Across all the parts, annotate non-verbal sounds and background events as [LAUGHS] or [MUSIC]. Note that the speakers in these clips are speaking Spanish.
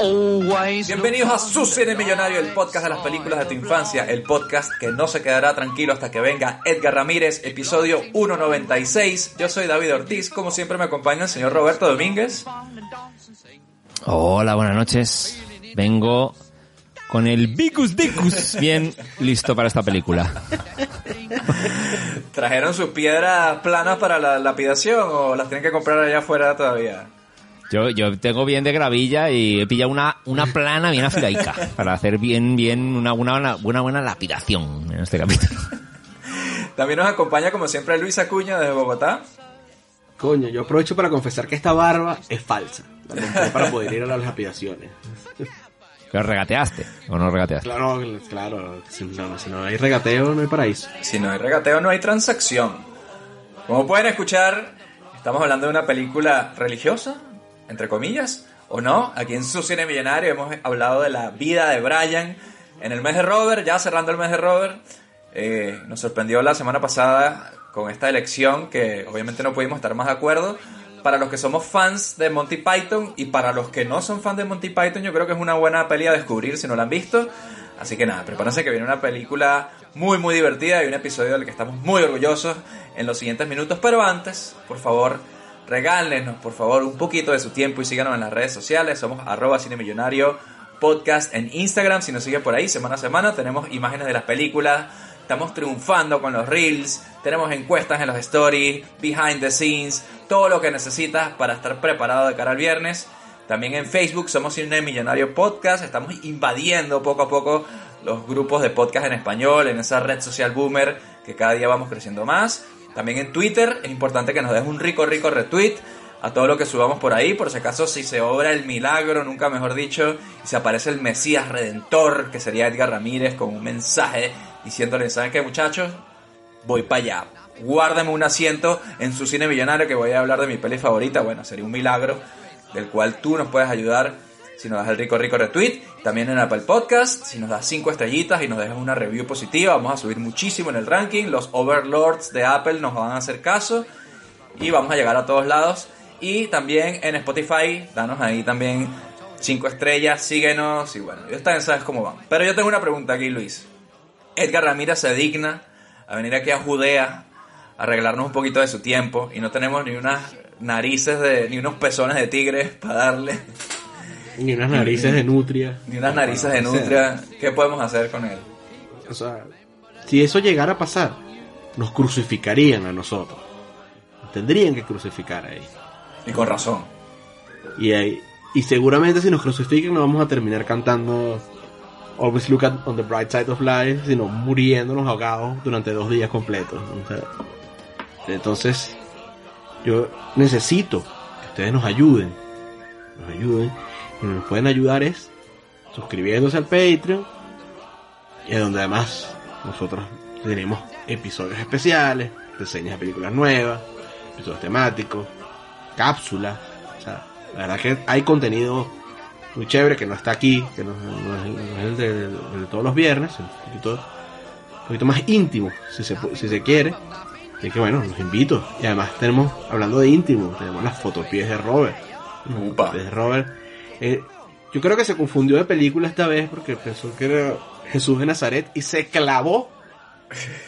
Always Bienvenidos a on Su the Cine Millonario, el podcast de las películas de tu infancia, el podcast que no se quedará tranquilo hasta que venga Edgar Ramírez, episodio 196. Yo soy David Ortiz, como siempre me acompaña el señor Roberto Domínguez. Hola, buenas noches. Vengo con el Vicus Dicus bien listo para esta película. ¿Trajeron sus piedras planas para la lapidación o las tienen que comprar allá afuera todavía? Yo, yo tengo bien de gravilla y he pillado una, una [LAUGHS] plana bien afilaica para hacer bien, bien una, una, una buena, buena lapidación en este capítulo. [LAUGHS] También nos acompaña, como siempre, Luis Acuña desde Bogotá. Coño, yo aprovecho para confesar que esta barba es falsa. La compré para [LAUGHS] poder ir a las lapidaciones. ¿Lo regateaste o no regateaste? Claro, claro. Si no, si no hay regateo, no hay paraíso. Si no hay regateo, no hay transacción. Como pueden escuchar, estamos hablando de una película religiosa, entre comillas, o no. Aquí en Su Cine Millonario hemos hablado de la vida de Brian en el mes de Robert, ya cerrando el mes de Robert. Eh, nos sorprendió la semana pasada con esta elección que obviamente no pudimos estar más de acuerdo. Para los que somos fans de Monty Python y para los que no son fans de Monty Python, yo creo que es una buena peli a descubrir si no la han visto. Así que nada, prepárense que viene una película muy muy divertida y un episodio del que estamos muy orgullosos en los siguientes minutos. Pero antes, por favor, regálenos por favor un poquito de su tiempo y síganos en las redes sociales. Somos arroba cinemillonario podcast en Instagram. Si nos siguen por ahí semana a semana, tenemos imágenes de las películas. Estamos triunfando con los reels, tenemos encuestas en los stories, behind the scenes, todo lo que necesitas para estar preparado de cara al viernes. También en Facebook somos Cine Millonario Podcast, estamos invadiendo poco a poco los grupos de podcast en español, en esa red social boomer que cada día vamos creciendo más. También en Twitter es importante que nos des un rico, rico retweet a todo lo que subamos por ahí, por si acaso si se obra el milagro, nunca mejor dicho, y se aparece el Mesías Redentor, que sería Edgar Ramírez, con un mensaje diciéndole, ¿saben qué muchachos? Voy para allá. Guárdame un asiento en su cine millonario que voy a hablar de mi peli favorita. Bueno, sería un milagro del cual tú nos puedes ayudar si nos das el rico rico retweet. También en Apple Podcast, si nos das cinco estrellitas y nos dejas una review positiva, vamos a subir muchísimo en el ranking. Los overlords de Apple nos van a hacer caso y vamos a llegar a todos lados. Y también en Spotify, danos ahí también cinco estrellas, síguenos y bueno, ustedes también sabes cómo van. Pero yo tengo una pregunta aquí, Luis. Edgar Ramírez se digna a venir aquí a Judea a arreglarnos un poquito de su tiempo y no tenemos ni unas narices de, ni unos pezones de tigre para darle, Ni unas narices de nutria. ni unas narices de nutria. ¿Qué podemos hacer con él? O sea, si eso llegara a pasar, nos crucificarían a nosotros. Nos tendrían que crucificar ahí. Y con razón. Y ahí. Y seguramente si nos crucifican no vamos a terminar cantando Always Look at on the Bright Side of Life, sino muriéndonos ahogados durante dos días completos. O sea, entonces, yo necesito que ustedes nos ayuden. Nos ayuden. Nos pueden ayudar es suscribiéndose al Patreon. Y es donde además nosotros tenemos episodios especiales, reseñas de películas nuevas, episodios temáticos, cápsulas. O sea, la verdad que hay contenido muy chévere que no está aquí, que no, no es, no es el de, el de todos los viernes, es un poquito, un poquito más íntimo, si se, si se quiere. Así que bueno, los invito. Y además tenemos, hablando de íntimo, tenemos las fotopies de Robert. De Robert. Eh, yo creo que se confundió de película esta vez porque pensó que era Jesús de Nazaret y se clavó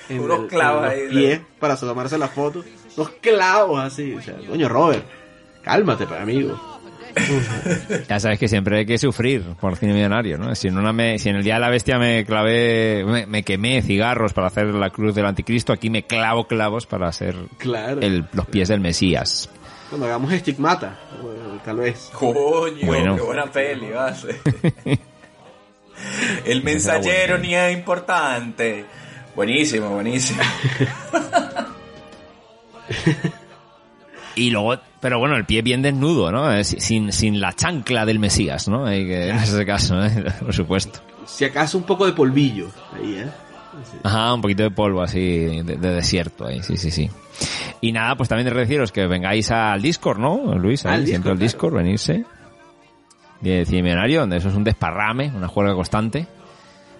en, Unos el- clavos en ahí, los pies para tomarse la foto. Unos clavos así. O sea, coño, Robert, cálmate, pues, amigo. [LAUGHS] Ya sabes que siempre hay que sufrir por cine millonario, ¿no? Si en, una me- si en el día de la bestia me clavé, me, me quemé cigarros para hacer la cruz del anticristo, aquí me clavo clavos para hacer Claro. el- los pies del Mesías. Cuando hagamos Estigmata, bueno, tal vez. Coño, Bueno. qué buena peli, vale. [LAUGHS] El mensajero ni es importante. Buenísimo, buenísimo. [LAUGHS] Y luego, pero bueno, el pie bien desnudo, ¿no? Eh, Sin, sin la chancla del Mesías, ¿no? Que, en ese caso, ¿eh? [LAUGHS] por supuesto. Si acaso un poco de polvillo ahí, ¿eh? Ajá, un poquito de polvo así, de, de desierto ahí, sí, sí, sí. Y nada, pues también de deciros que vengáis al Discord, ¿no, Luis? Ahí, Al siempre Discord, al Discord, venirse. De Cine Millonario, donde eso es un desparrame, una juerga constante.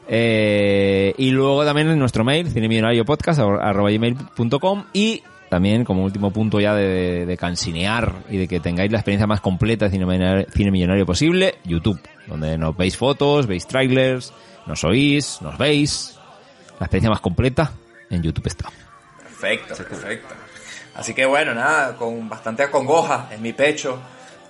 Eh, y luego también en nuestro mail, cinemillonariopodcast.com y también como último punto ya de, de cansinear y de que tengáis la experiencia más completa de cine millonario, cine millonario posible, YouTube, donde nos veis fotos, veis trailers, nos oís, nos veis. La experiencia más completa en YouTube está. Perfecto, perfecto. Así que bueno, nada, con bastante acongoja en mi pecho,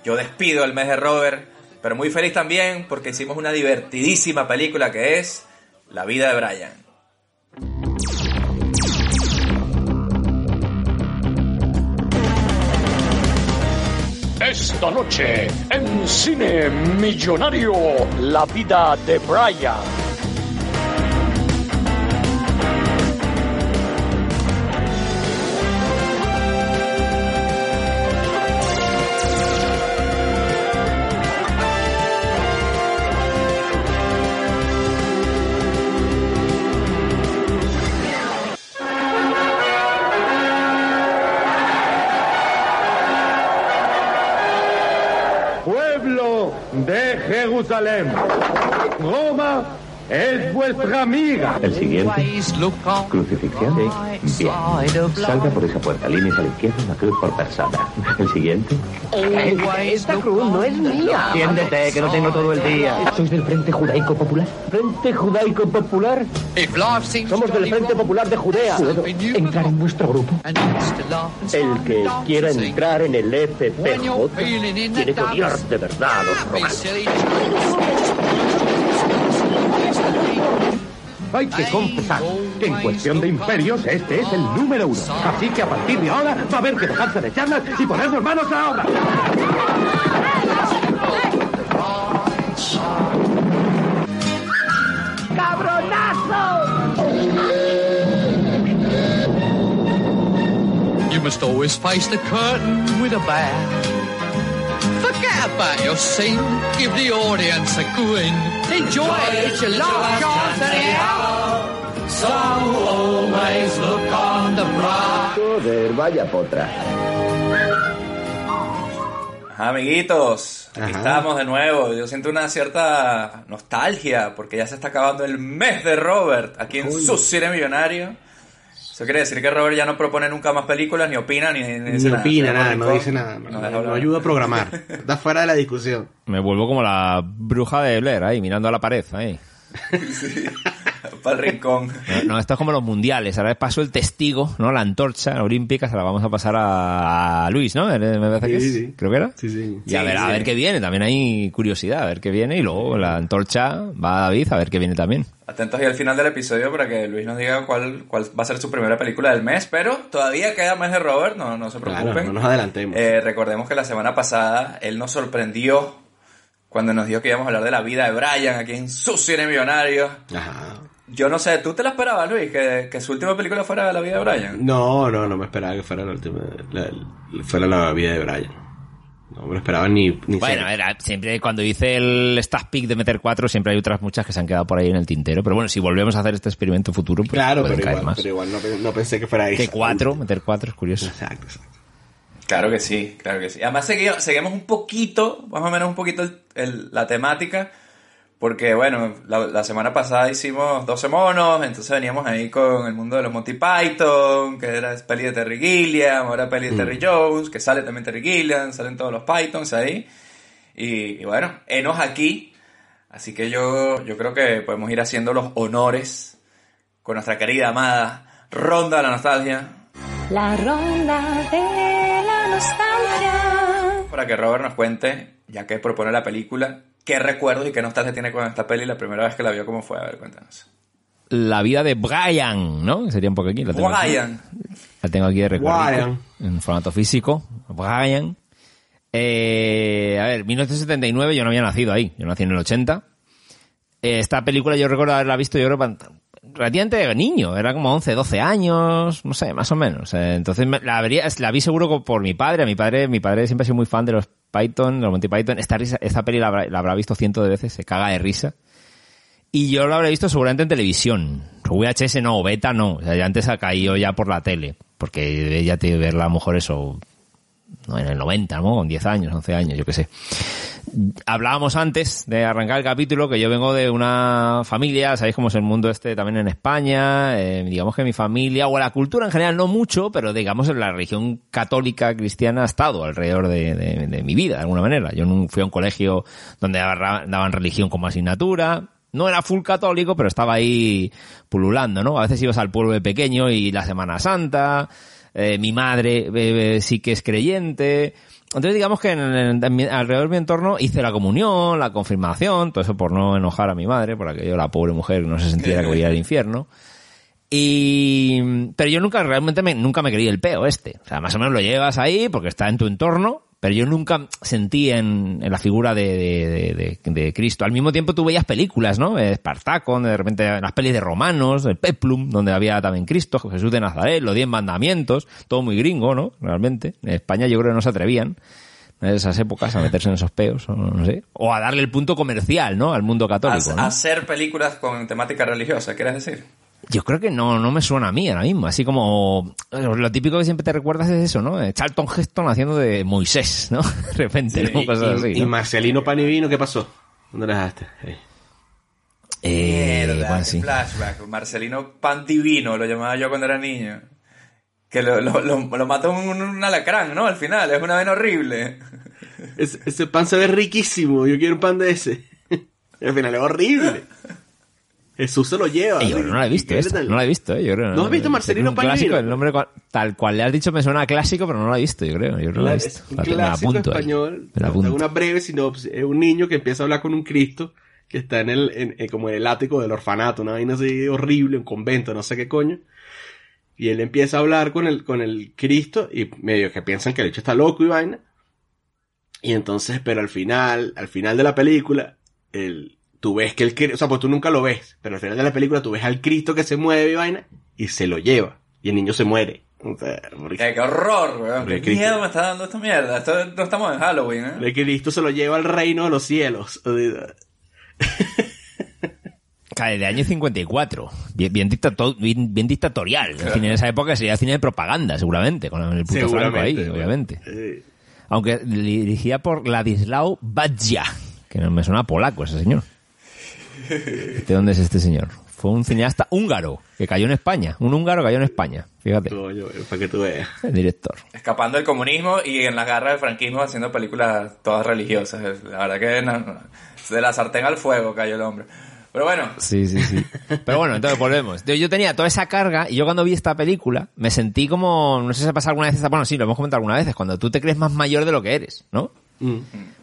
yo despido el mes de Robert, pero muy feliz también porque hicimos una divertidísima película que es La vida de Brian. Esta noche en Cine Millonario, la vida de Brian. Jerusalém. Roma es vuestra amiga. El siguiente. Crucifixión. Bien. Salga por esa puerta. Líneas a la izquierda, una cruz por persona. El siguiente. Always look on the Siéntete, que no tengo todo el día. ¿Sois del Frente Judaico Popular? ¿Frente Judaico Popular? Somos del Frente Popular de Judea. ¿Puedo entrar en vuestro grupo? El que quiera entrar en el FPJ tiene que odiar de verdad a los romanos. Hay que confesar que en cuestión de imperios este es el número uno. Así que a partir de ahora va a haber que dejarse de charlas y ponernos manos a la obra. You must always face the curtain with a bow. Forget about your scene, give the audience a grin. Enjoy it, it's your last chance anyhow. So always look on the bright. Joder, vaya potra. Amiguitos, aquí Ajá. estamos de nuevo. Yo siento una cierta nostalgia porque ya se está acabando el mes de Robert aquí en su cine millonario. Eso quiere decir que Robert ya no propone nunca más películas, ni opina, ni, ni dice Ni nada. opina llama nada, no dice nada. No, no hablar. ayuda a programar. [LAUGHS] Está fuera de la discusión. Me vuelvo como la bruja de Blair ahí, mirando a la pared ahí. [LAUGHS] Para el rincón. No, no, esto es como los mundiales. Ahora paso el testigo, ¿no? La antorcha olímpica se la vamos a pasar a, a Luis, ¿no? Me parece que Sí, es. sí. Creo que era. Sí, sí. Y a Sí, ver, a sí. ver qué viene. También hay curiosidad, a ver qué viene. Y luego la antorcha va a David a ver qué viene también. Atentos ahí al final del episodio para que Luis nos diga cuál, cuál va a ser su primera película del mes, pero todavía queda mes de Robert, no, no se preocupen. Claro, no nos adelantemos. Eh, recordemos que la semana pasada él nos sorprendió cuando nos dijo que íbamos a hablar de la vida de Brian aquí en su cine millonario. Ajá. Yo no sé, ¿tú te la esperabas, Luis, que, que su última película fuera la vida de Brian? No, no, no me esperaba que fuera la última. la- fuera la vida de Brian. No me lo esperaba ni. ni Bueno, era, siempre cuando hice el staff pick de meter cuatro, siempre hay otras muchas que se han quedado por ahí en el tintero. Pero bueno, si volvemos a hacer este experimento futuro, pues Claro, pero caer igual, más. pero igual no, pe- no pensé que fuera Que esa. cuatro, meter cuatro es curioso. Exacto, exacto. Claro que sí, claro que sí. Además segui- seguimos un poquito, más o menos un poquito el- el- la temática, porque bueno, la, la semana pasada hicimos 12 monos, entonces veníamos ahí con el mundo de los Monty Python, que era peli de Terry Gilliam, ahora peli de Terry Jones, que sale también Terry Gilliam, salen todos los Pythons ahí. Y, y bueno, enos aquí. Así que yo, yo creo que podemos ir haciendo los honores con nuestra querida amada Ronda de la Nostalgia. La ronda de nostalgia. para que Robert nos cuente, ya que propone la película, qué recuerdos y qué nostalgia tiene con esta peli la primera vez que la vio, cómo fue. A ver, cuéntanos. La vida de Brian, ¿no? Sería un poco aquí. La tengo aquí. Brian. La tengo aquí de recuerdo. Brian. En formato físico. Brian. Eh, a ver, 1979 yo no había nacido ahí. Yo nací en el 80. Eh, esta película yo recuerdo haberla visto, yo creo, relativamente niño. Era como 11, 12 años, no sé, más o menos. Eh, entonces la, vería- la vi seguro por mi padre. A mi padre, mi padre siempre ha sido muy fan de los Python, de los Monty Python. Esta, risa, esta peli la habrá, visto cientos de veces, se caga de risa. Y yo lo habré visto seguramente en televisión. VHS no, beta no. O sea, ya antes ha caído ya por la tele. Porque ya te verla a lo mejor eso, no, en el 90, ¿no? Con 10 años, 11 años, yo qué sé. Hablábamos antes de arrancar el capítulo que yo vengo de una familia, sabéis cómo es el mundo este también en España, eh, digamos que mi familia, o la cultura en general no mucho, pero digamos la religión católica cristiana ha estado alrededor de, de- mi vida, de alguna manera. Yo fui a un colegio donde daban religión como asignatura, no era full católico, pero estaba ahí pululando, ¿no? A veces ibas al pueblo de pequeño y la Semana Santa, eh, mi madre eh, eh, sí que es creyente. Entonces digamos que alrededor de mi entorno hice la comunión, la confirmación, todo eso por no enojar a mi madre, por aquello la pobre mujer no se sintiera que voy a ir al infierno. Y, pero yo nunca, realmente me, nunca me creí el peo este. O sea, más o menos lo llevas ahí porque está en tu entorno, pero yo nunca sentí en, en la figura de, de, de- de- de Cristo. Al mismo tiempo tú veías películas, ¿no? Espartaco, de repente las pelis de romanos, el Peplum, donde había también Cristo, Jesús de Nazaret, los diez mandamientos, todo muy gringo, ¿no? Realmente. En España yo creo que no se atrevían en esas épocas a meterse en esos peos, o no sé. O a darle el punto comercial, ¿no? Al mundo A- católico, ¿no? Hacer películas con temática religiosa, ¿quieres decir? Yo creo que no, no me suena a mí ahora mismo. Así como eh, lo típico que siempre te recuerdas es eso, ¿no? Eh, Charlton Heston haciendo de Moisés, ¿no? [LAUGHS] De repente, ¿no? Y, Cosas y- así. y ¿no? Marcelino Panivino, ¿qué pasó? ¿Dónde la dejaste? Eh, Mierda, bueno, sí. flashback. Marcelino Pan Divino, lo llamaba yo cuando era niño. Que lo, lo, lo, lo mata un, un alacrán, ¿no? Al final, es una vena horrible. Ese, ese pan se ve riquísimo. Yo quiero un pan de ese. Y [LAUGHS] al final es horrible. [LAUGHS] Jesús se lo lleva. Eh, yo no la he visto esta, no la he visto, eh, yo creo. ¿No has visto Marcelino un clásico, el nombre tal cual le has dicho me suena a clásico, pero no la he visto, yo creo. Yo no la he Es visto. un La- clásico apunto ahí. español. Una breve sinopsis. Es un niño que empieza a hablar con un Cristo que está en el, en- en- como en el ático del orfanato, una vaina así horrible, un convento, no sé qué coño. Y él empieza a hablar con el, con el Cristo y medio que piensan que el hecho está loco y vaina. Y entonces, pero al final, al final de la película, el, tú ves que el Cristo, o sea, pues tú nunca lo ves, pero al final de la película tú ves al Cristo que se mueve y vaina y se lo lleva. Y el niño se muere. O sea, porque- ¡Qué, horror, weón! ¡Qué Cristo. miedo me está dando esta mierda! Esto, no estamos en Halloween, ¿eh? De Cristo se lo lleva al reino de los cielos. O sea, [LAUGHS] Cae de año 54. Bien, bien, dictato- bien, bien dictatorial. El cine en esa época sería cine de propaganda, seguramente, con el puto franco ahí, obviamente. eh, Aunque dirigida por Ladislao Badzia, que no me suena polaco ese señor. [LAUGHS] ¿De dónde es este señor? Fue un cineasta húngaro que cayó en España. Un húngaro cayó en España. Fíjate, coño, para que tú veas. el director. Escapando del comunismo y en las garras del franquismo haciendo películas todas religiosas. La verdad que no- no. de la sartén al fuego cayó el hombre. Pero bueno, Sí, sí, sí. Pero bueno, entonces volvemos. Yo, yo tenía toda esa carga y yo cuando vi esta película me sentí como, no sé si ha pasado alguna vez, bueno, sí, lo hemos comentado alguna vez, cuando tú te crees más mayor de lo que eres, ¿no? Mm.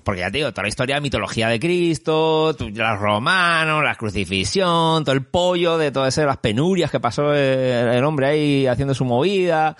Porque ya te digo, toda la historia de mitología de Cristo, los romanos, la crucifixión, todo el pollo de todas esas penurias que pasó el, el hombre ahí haciendo su movida.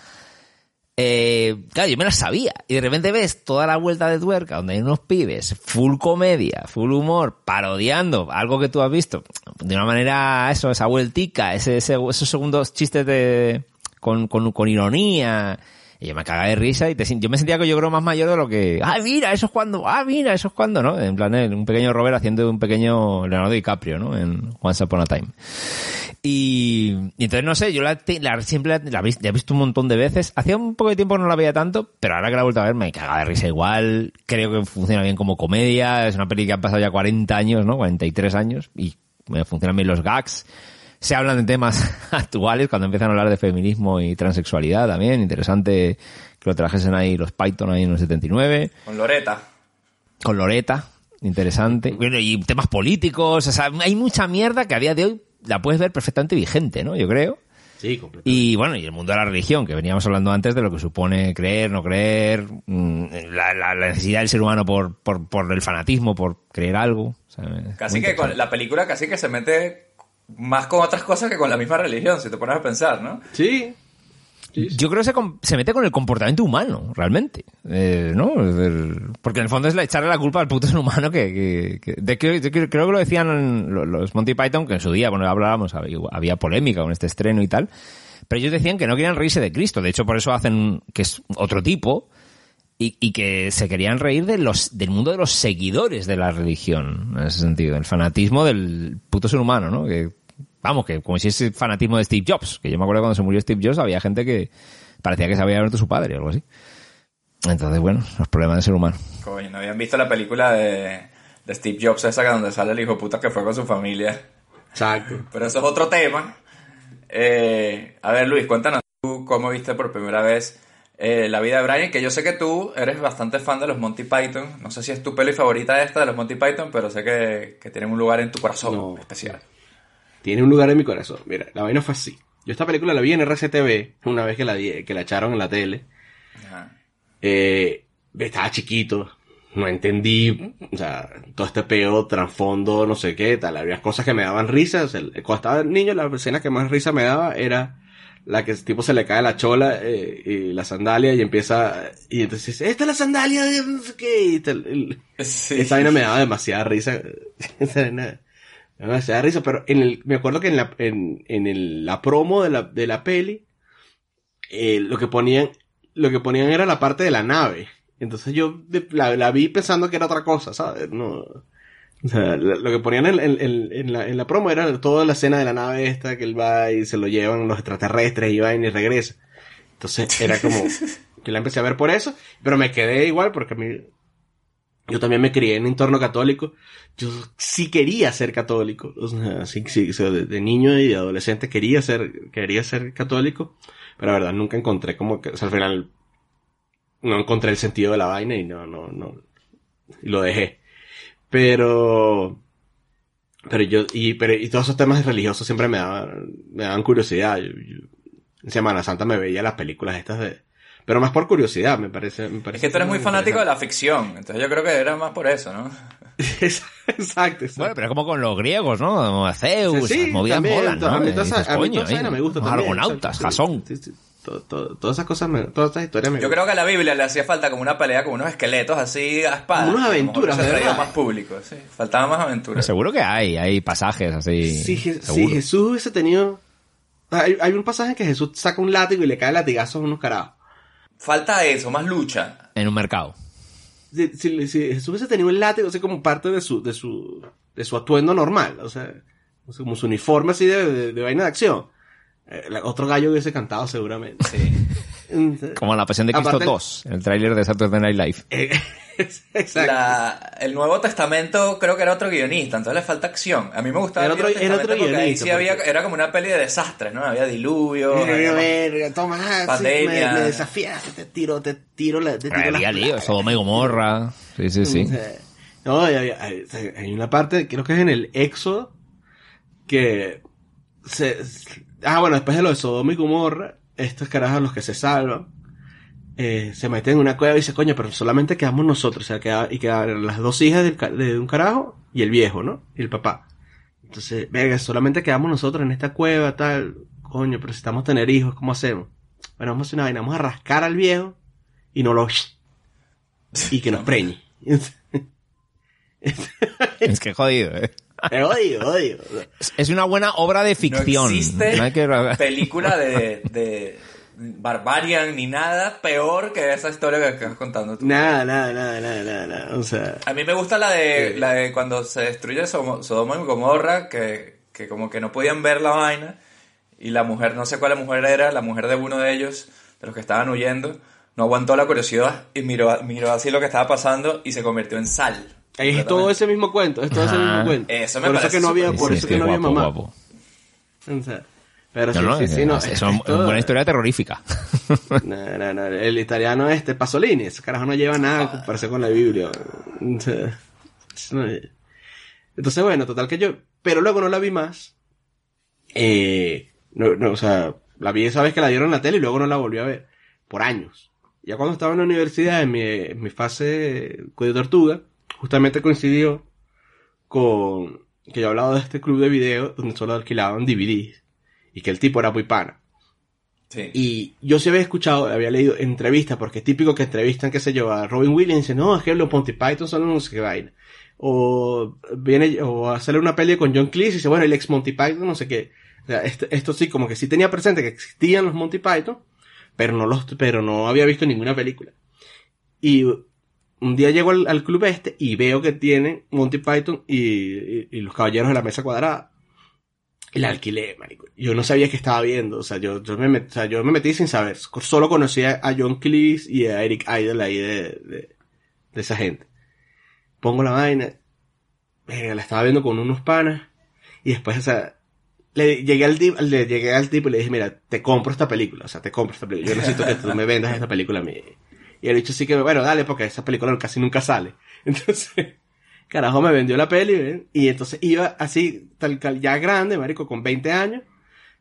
Eh, claro, yo me las sabía. Y de repente ves toda la vuelta de tuerca donde hay unos pibes, full comedia, full humor, parodiando algo que tú has visto. De una manera, eso, esa vueltica, ese, ese- esos segundos chistes de, con, con, con ironía. Y yo me cagaba de risa y te, yo me sentía que yo creo más mayor de lo que, ah, mira, eso es cuando, ah, mira, eso es cuando, ¿no? En plan, un pequeño Robert haciendo un pequeño Leonardo DiCaprio, ¿no? En Once Upon a Time. Y, entonces, no sé, yo la, siempre la, he visto un montón de veces. Hacía un poco de tiempo no la veía tanto, pero ahora que la he vuelto a ver me caga de risa igual. Creo que funciona bien como comedia. Es una peli que han pasado ya 40 años, ¿no? 43 años. Y funcionan bien los gags. Se hablan de temas [LAUGHS] actuales cuando empiezan a hablar de feminismo y transexualidad también. Interesante que lo trajesen ahí los Python ahí en el 79 con Loreta. con Loreta, interesante. Bueno, y temas políticos, o sea, hay mucha mierda que a día de hoy la puedes ver perfectamente vigente, ¿no? Yo creo. Sí, completo. Y bueno, y el mundo de la religión, que veníamos hablando antes de lo que supone creer, no creer, mm, la, la- la necesidad del ser humano por, por, por el fanatismo, por creer algo. o sea, es Casi que con la película casi que se mete más con otras cosas que con la misma religión, si te pones a pensar, ¿no? Sí. Yo creo que se, com- se mete con el comportamiento humano, realmente. Eh, ¿No? Porque en el fondo es la- echarle la culpa al puto ser humano que... que- que- de que- creo que lo decían lo- los Monty Python, que en su día, bueno, hablábamos, había, había polémica con este estreno y tal. Pero ellos decían que no querían reírse de Cristo. De hecho, por eso hacen que es otro tipo. Y, y que se querían reír de los, del mundo de los seguidores de la religión, en ese sentido, el fanatismo del puto ser humano, ¿no? Que, vamos, que como si es el fanatismo de Steve Jobs, que yo me acuerdo cuando se murió Steve Jobs había gente que parecía que se había muerto su padre o algo así. Entonces, bueno, los problemas del ser humano. Coño, no habían visto la película de, de Steve Jobs, esa donde sale el hijo puta que fue con su familia. Exacto. Pero eso es otro tema. Eh, a ver, Luis, cuéntanos tú cómo viste por primera vez eh, la vida de Brian, que yo sé que tú eres bastante fan de los Monty Python. No sé si es tu peli favorita esta de los Monty Python, pero sé que, que tienen un lugar en tu corazón No. especial. Tiene un lugar en mi corazón. Mira, la vaina fue así. Yo esta película la vi en RCTV una vez que la, que la echaron en la tele. Ajá. Eh, estaba chiquito, no entendí, o sea, todo este peo, trasfondo, no sé qué, tal. Había cosas que me daban risa. o sea, cuando estaba niño, la escena que más risa me daba era la que tipo se le cae la chola eh, y la sandalia y empieza, y entonces dice, esta es la sandalia de no sé qué. y tal, el- Sí. esa vaina me daba demasiada risa. [LAUGHS] Me daba demasiada risa, pero en el, me acuerdo que en la, en, en el- la promo de la, de la peli, eh, lo que ponían, lo que ponían era la parte de la nave. Entonces yo de- la, la vi pensando que era otra cosa, ¿sabes? No, o sea, lo que ponían en, en- en- en la, en la promo era toda la escena de la nave esta que él va y se lo llevan los extraterrestres y va y regresa. Entonces era como, [LAUGHS] yo la empecé a ver por eso, pero me quedé igual porque a mí, yo también me crié en un entorno católico. Yo sí quería ser católico. O sea, sí, sí, de, niño y de adolescente quería ser, quería ser católico. Pero la verdad nunca encontré como que, o sea, al final no encontré el sentido de la vaina y no, no, no, y lo dejé. Pero, pero yo, y, pero, y todos esos temas religiosos siempre me daban, me daban curiosidad. En Semana Santa me veía las películas estas de, pero más por curiosidad, me parece, me Es que tú eres muy fanático de la ficción, entonces yo creo que era más por eso, ¿no? [LAUGHS] Exacto, exacto. Bueno, pero es como con los griegos, ¿no? Como Zeus, Sí, esas movidas también, molan, to- ¿no? a mí Y toda esa- dices, a mí coño, toda esa ahí, vaina me gusta también, Argonautas, sí, Jasón. sí, sí. Todo- todo- todas esas cosas, me, todas esas historias me Yo creo que a la Biblia le hacía falta como una pelea con unos esqueletos así a espada. Unas aventuras, Se de verdad. más público, sí. Faltaba más aventuras. Seguro que hay, hay pasajes así. Si, Je- si seguro. Jesús hubiese tenido... Hay, hay un pasaje en que Jesús saca un látigo y le cae latigazos a unos carajos. Falta eso, más lucha. En un mercado. Si, si- si Jesús hubiese tenido el látigo así como parte de su, de su, de su atuendo normal, o sea, como su uniforme así de, de, de vaina de acción, eh, la- otro gallo hubiese cantado seguramente. Sí. Como la pasión de Cristo Aparte- 2, el tráiler de Saturday Night Live. [LAUGHS] eh, exacto. La- el Nuevo Testamento creo que era otro guionista, entonces le falta acción. A mí me gustaba Era el otro- era Testamento otro porque ahí guionista, sí había, porque- era como una peli de desastres, ¿no? Había diluvio, había- verga, toma, ah, sí, Pandemia. me, me desafiaste, te tiro, te tiro la, te tiro Había lío. Sodoma y Gomorra. Sí, sí, sí. No, hay, hay- hay- hay una parte, creo que es en el Éxodo, que se, ah, bueno, después de lo de Sodoma y Gomorra, estos carajos, los que se salvan, eh, se meten en una cueva y dicen, coño, pero solamente quedamos nosotros, o sea, queda, y quedan las dos hijas de un carajo y el viejo, ¿no? Y el papá. Entonces, venga, solamente quedamos nosotros en esta cueva, tal, coño, pero necesitamos tener hijos, ¿cómo hacemos? Bueno, vamos a hacer una vaina, vamos a rascar al viejo y no lo... y que nos preñe. [LAUGHS] Es que jodido, ¿eh? [LAUGHS] Me odio, odio. Es- una buena obra de No ficción. existe No hay que- película de, [LAUGHS] de Barbarian ni nada peor que esa historia que estás contando tú. Nada, nada, nada, nada, nada. O sea, A mí me gusta la de, Sí. la de cuando se destruye Sodoma y Gomorra, que, que como que no podían ver la vaina, y la mujer, no sé cuál mujer era, la mujer de uno de ellos, de los que estaban huyendo, no aguantó la curiosidad y miró, miró así lo que estaba pasando y se convirtió en sal. Es todo ese mismo cuento, es todo ese mismo cuento. Eso me por eso que no había, por Sí, eso que no había guapo, mamá. guapo. O sea, pero No, sí, no, sí, es, sí, no. es- es es una todo- historia terrorífica. [LAUGHS] No, no, no, el italiano este, Pasolini, ese carajo no lleva nada en comparación con la Biblia. O sea, no- Entonces, bueno, total que yo, pero luego no la vi más. Eh, no, no, o sea, la vi esa vez que la dieron en la tele y luego no la volví a ver. Por años. Ya cuando estaba en la universidad, en mi, en mi fase de tortuga, justamente coincidió con que yo hablaba de este club de video donde solo alquilaban DVDs y que el tipo era muy pana. Sí. Y yo sí había escuchado, había leído entrevistas, porque es típico que entrevistan, qué sé yo, a Robin Williams y dicen, no, es que los Monty Python son unos que vaina. O viene, o hacerle una peli con John Cleese y dice, bueno, el ex Monty Python, no sé qué. O sea, esto, esto sí, como que sí tenía presente que existían los Monty Python, pero no los, pero no había visto ninguna película. Y un día llego al, al club este y veo que tienen Monty Python y, y- los caballeros de la mesa cuadrada. Y la alquilé. Yo no sabía que estaba viendo. O sea, yo, yo, me, met- o sea, yo me metí sin saber. Solo conocía a John Cleese y a Eric Idle ahí de, de, esa gente. Pongo la vaina. La estaba viendo con unos panas. Y después, o sea, le llegué al, le llegué al tipo y le dije, mira, te compro esta película. O sea, te compro esta película. Yo necesito que tú me vendas esta película a mí. Y el dicho sí que, bueno, dale, porque esa película casi nunca sale. [LAUGHS] Entonces, carajo, me vendió la peli, ¿ven? Y entonces iba así, tal cual, ya grande, marico, con 20 años.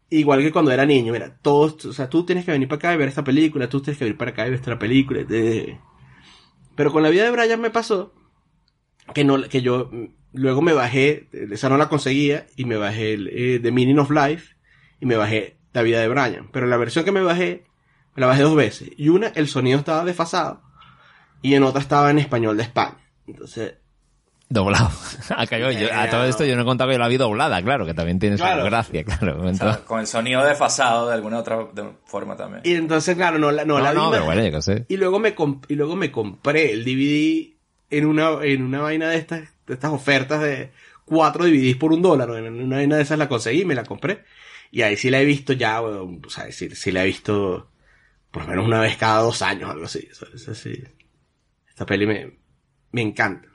Igual que cuando era niño, mira, todos, o sea, tú tienes que venir para acá y ver esta película, tú tienes que venir para acá y ver esta película. Pero con la vida de Brian me pasó que no, que yo mm, luego me bajé, esa no la conseguía, y me bajé eh, The Meaning of Life, y me bajé La vida de Brian. Pero la versión que me bajé, la bajé dos veces. Y una, el sonido estaba desfasado, y en otra estaba en español de España. Entonces, Doblado. [LAUGHS] Acá yo- yo- a todo esto yo no he contado que yo la vi doblada, claro, que también tiene Claro. su gracia, claro. O sea, con el sonido desfasado de alguna otra forma también. y entonces, claro, no la, no, No, la vi no, pero más. bueno, yo qué sé. Y luego me y luego me compré el DVD en una, en una vaina de estas, de estas ofertas de cuatro DVDs por un dólar. En una vaina de esas la conseguí, me la compré. Y ahí sí la he visto ya, weón, o sea, sí, sí la he visto por lo menos una vez cada dos años, algo así. Eso, eso sí. Esta peli me, me encanta.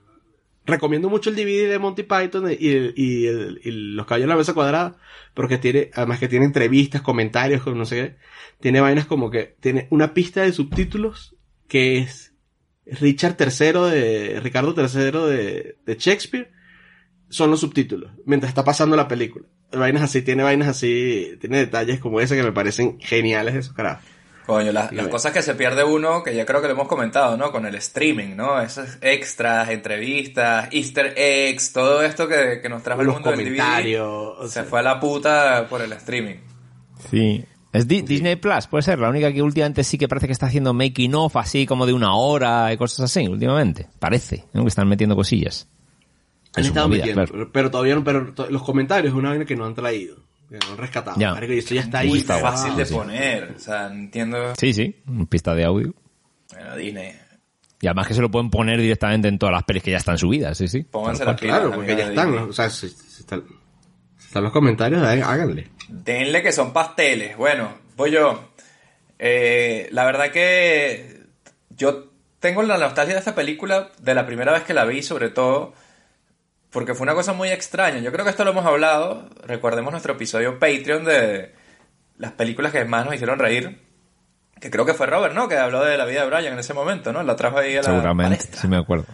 Recomiendo mucho el DVD de Monty Python y, el- y, el- y los caballeros de la mesa cuadrada, porque tiene, además que tiene entrevistas, comentarios, con no sé qué, tiene vainas como que tiene una pista de subtítulos que es Richard III de, Ricardo III de, de Shakespeare, son los subtítulos, mientras está pasando la película. Vainas así, tiene vainas así, tiene detalles como ese que me parecen geniales esos carajos. Coño, las, cosas que se pierde uno, que ya creo que lo hemos comentado, ¿no? Con el streaming, ¿no? Esos extras, entrevistas, easter eggs, todo esto que, que nos trajo el mundo del DVD, comentarios, se sea. fue a la puta por el streaming. Sí. Es Di- Disney Plus, puede ser, la única que últimamente sí que parece que está haciendo making off así como de una hora y cosas así, últimamente. Parece, ¿no? Que están metiendo cosillas. Han estado movida, metiendo, claro. pero, todavía no, pero los comentarios es una vaina que no han traído, rescatado. Ya. Marico, y esto ya está Muy ahí. fácil grabado. de sí. poner, o sea, entiendo. Sí, sí, pista de audio. Bueno, Disney, Y además que se lo pueden poner directamente en todas las pelis que ya están subidas, sí, sí. pónganse Tal la cual. pila. Claro, porque ya están, o sea, si, si están, si están los comentarios, há- háganle. Denle que son pasteles. Bueno, voy yo. Eh, la verdad que yo tengo la nostalgia de esta película de la primera vez que la vi, sobre todo porque fue una cosa muy extraña. Yo creo que esto lo hemos hablado. Recordemos nuestro episodio Patreon de las películas que más nos hicieron reír. Que creo que fue Robert, ¿no? Que habló de la vida de Brian en ese momento, ¿no? La trajo ahí a la Seguramente, palestra. sí me acuerdo.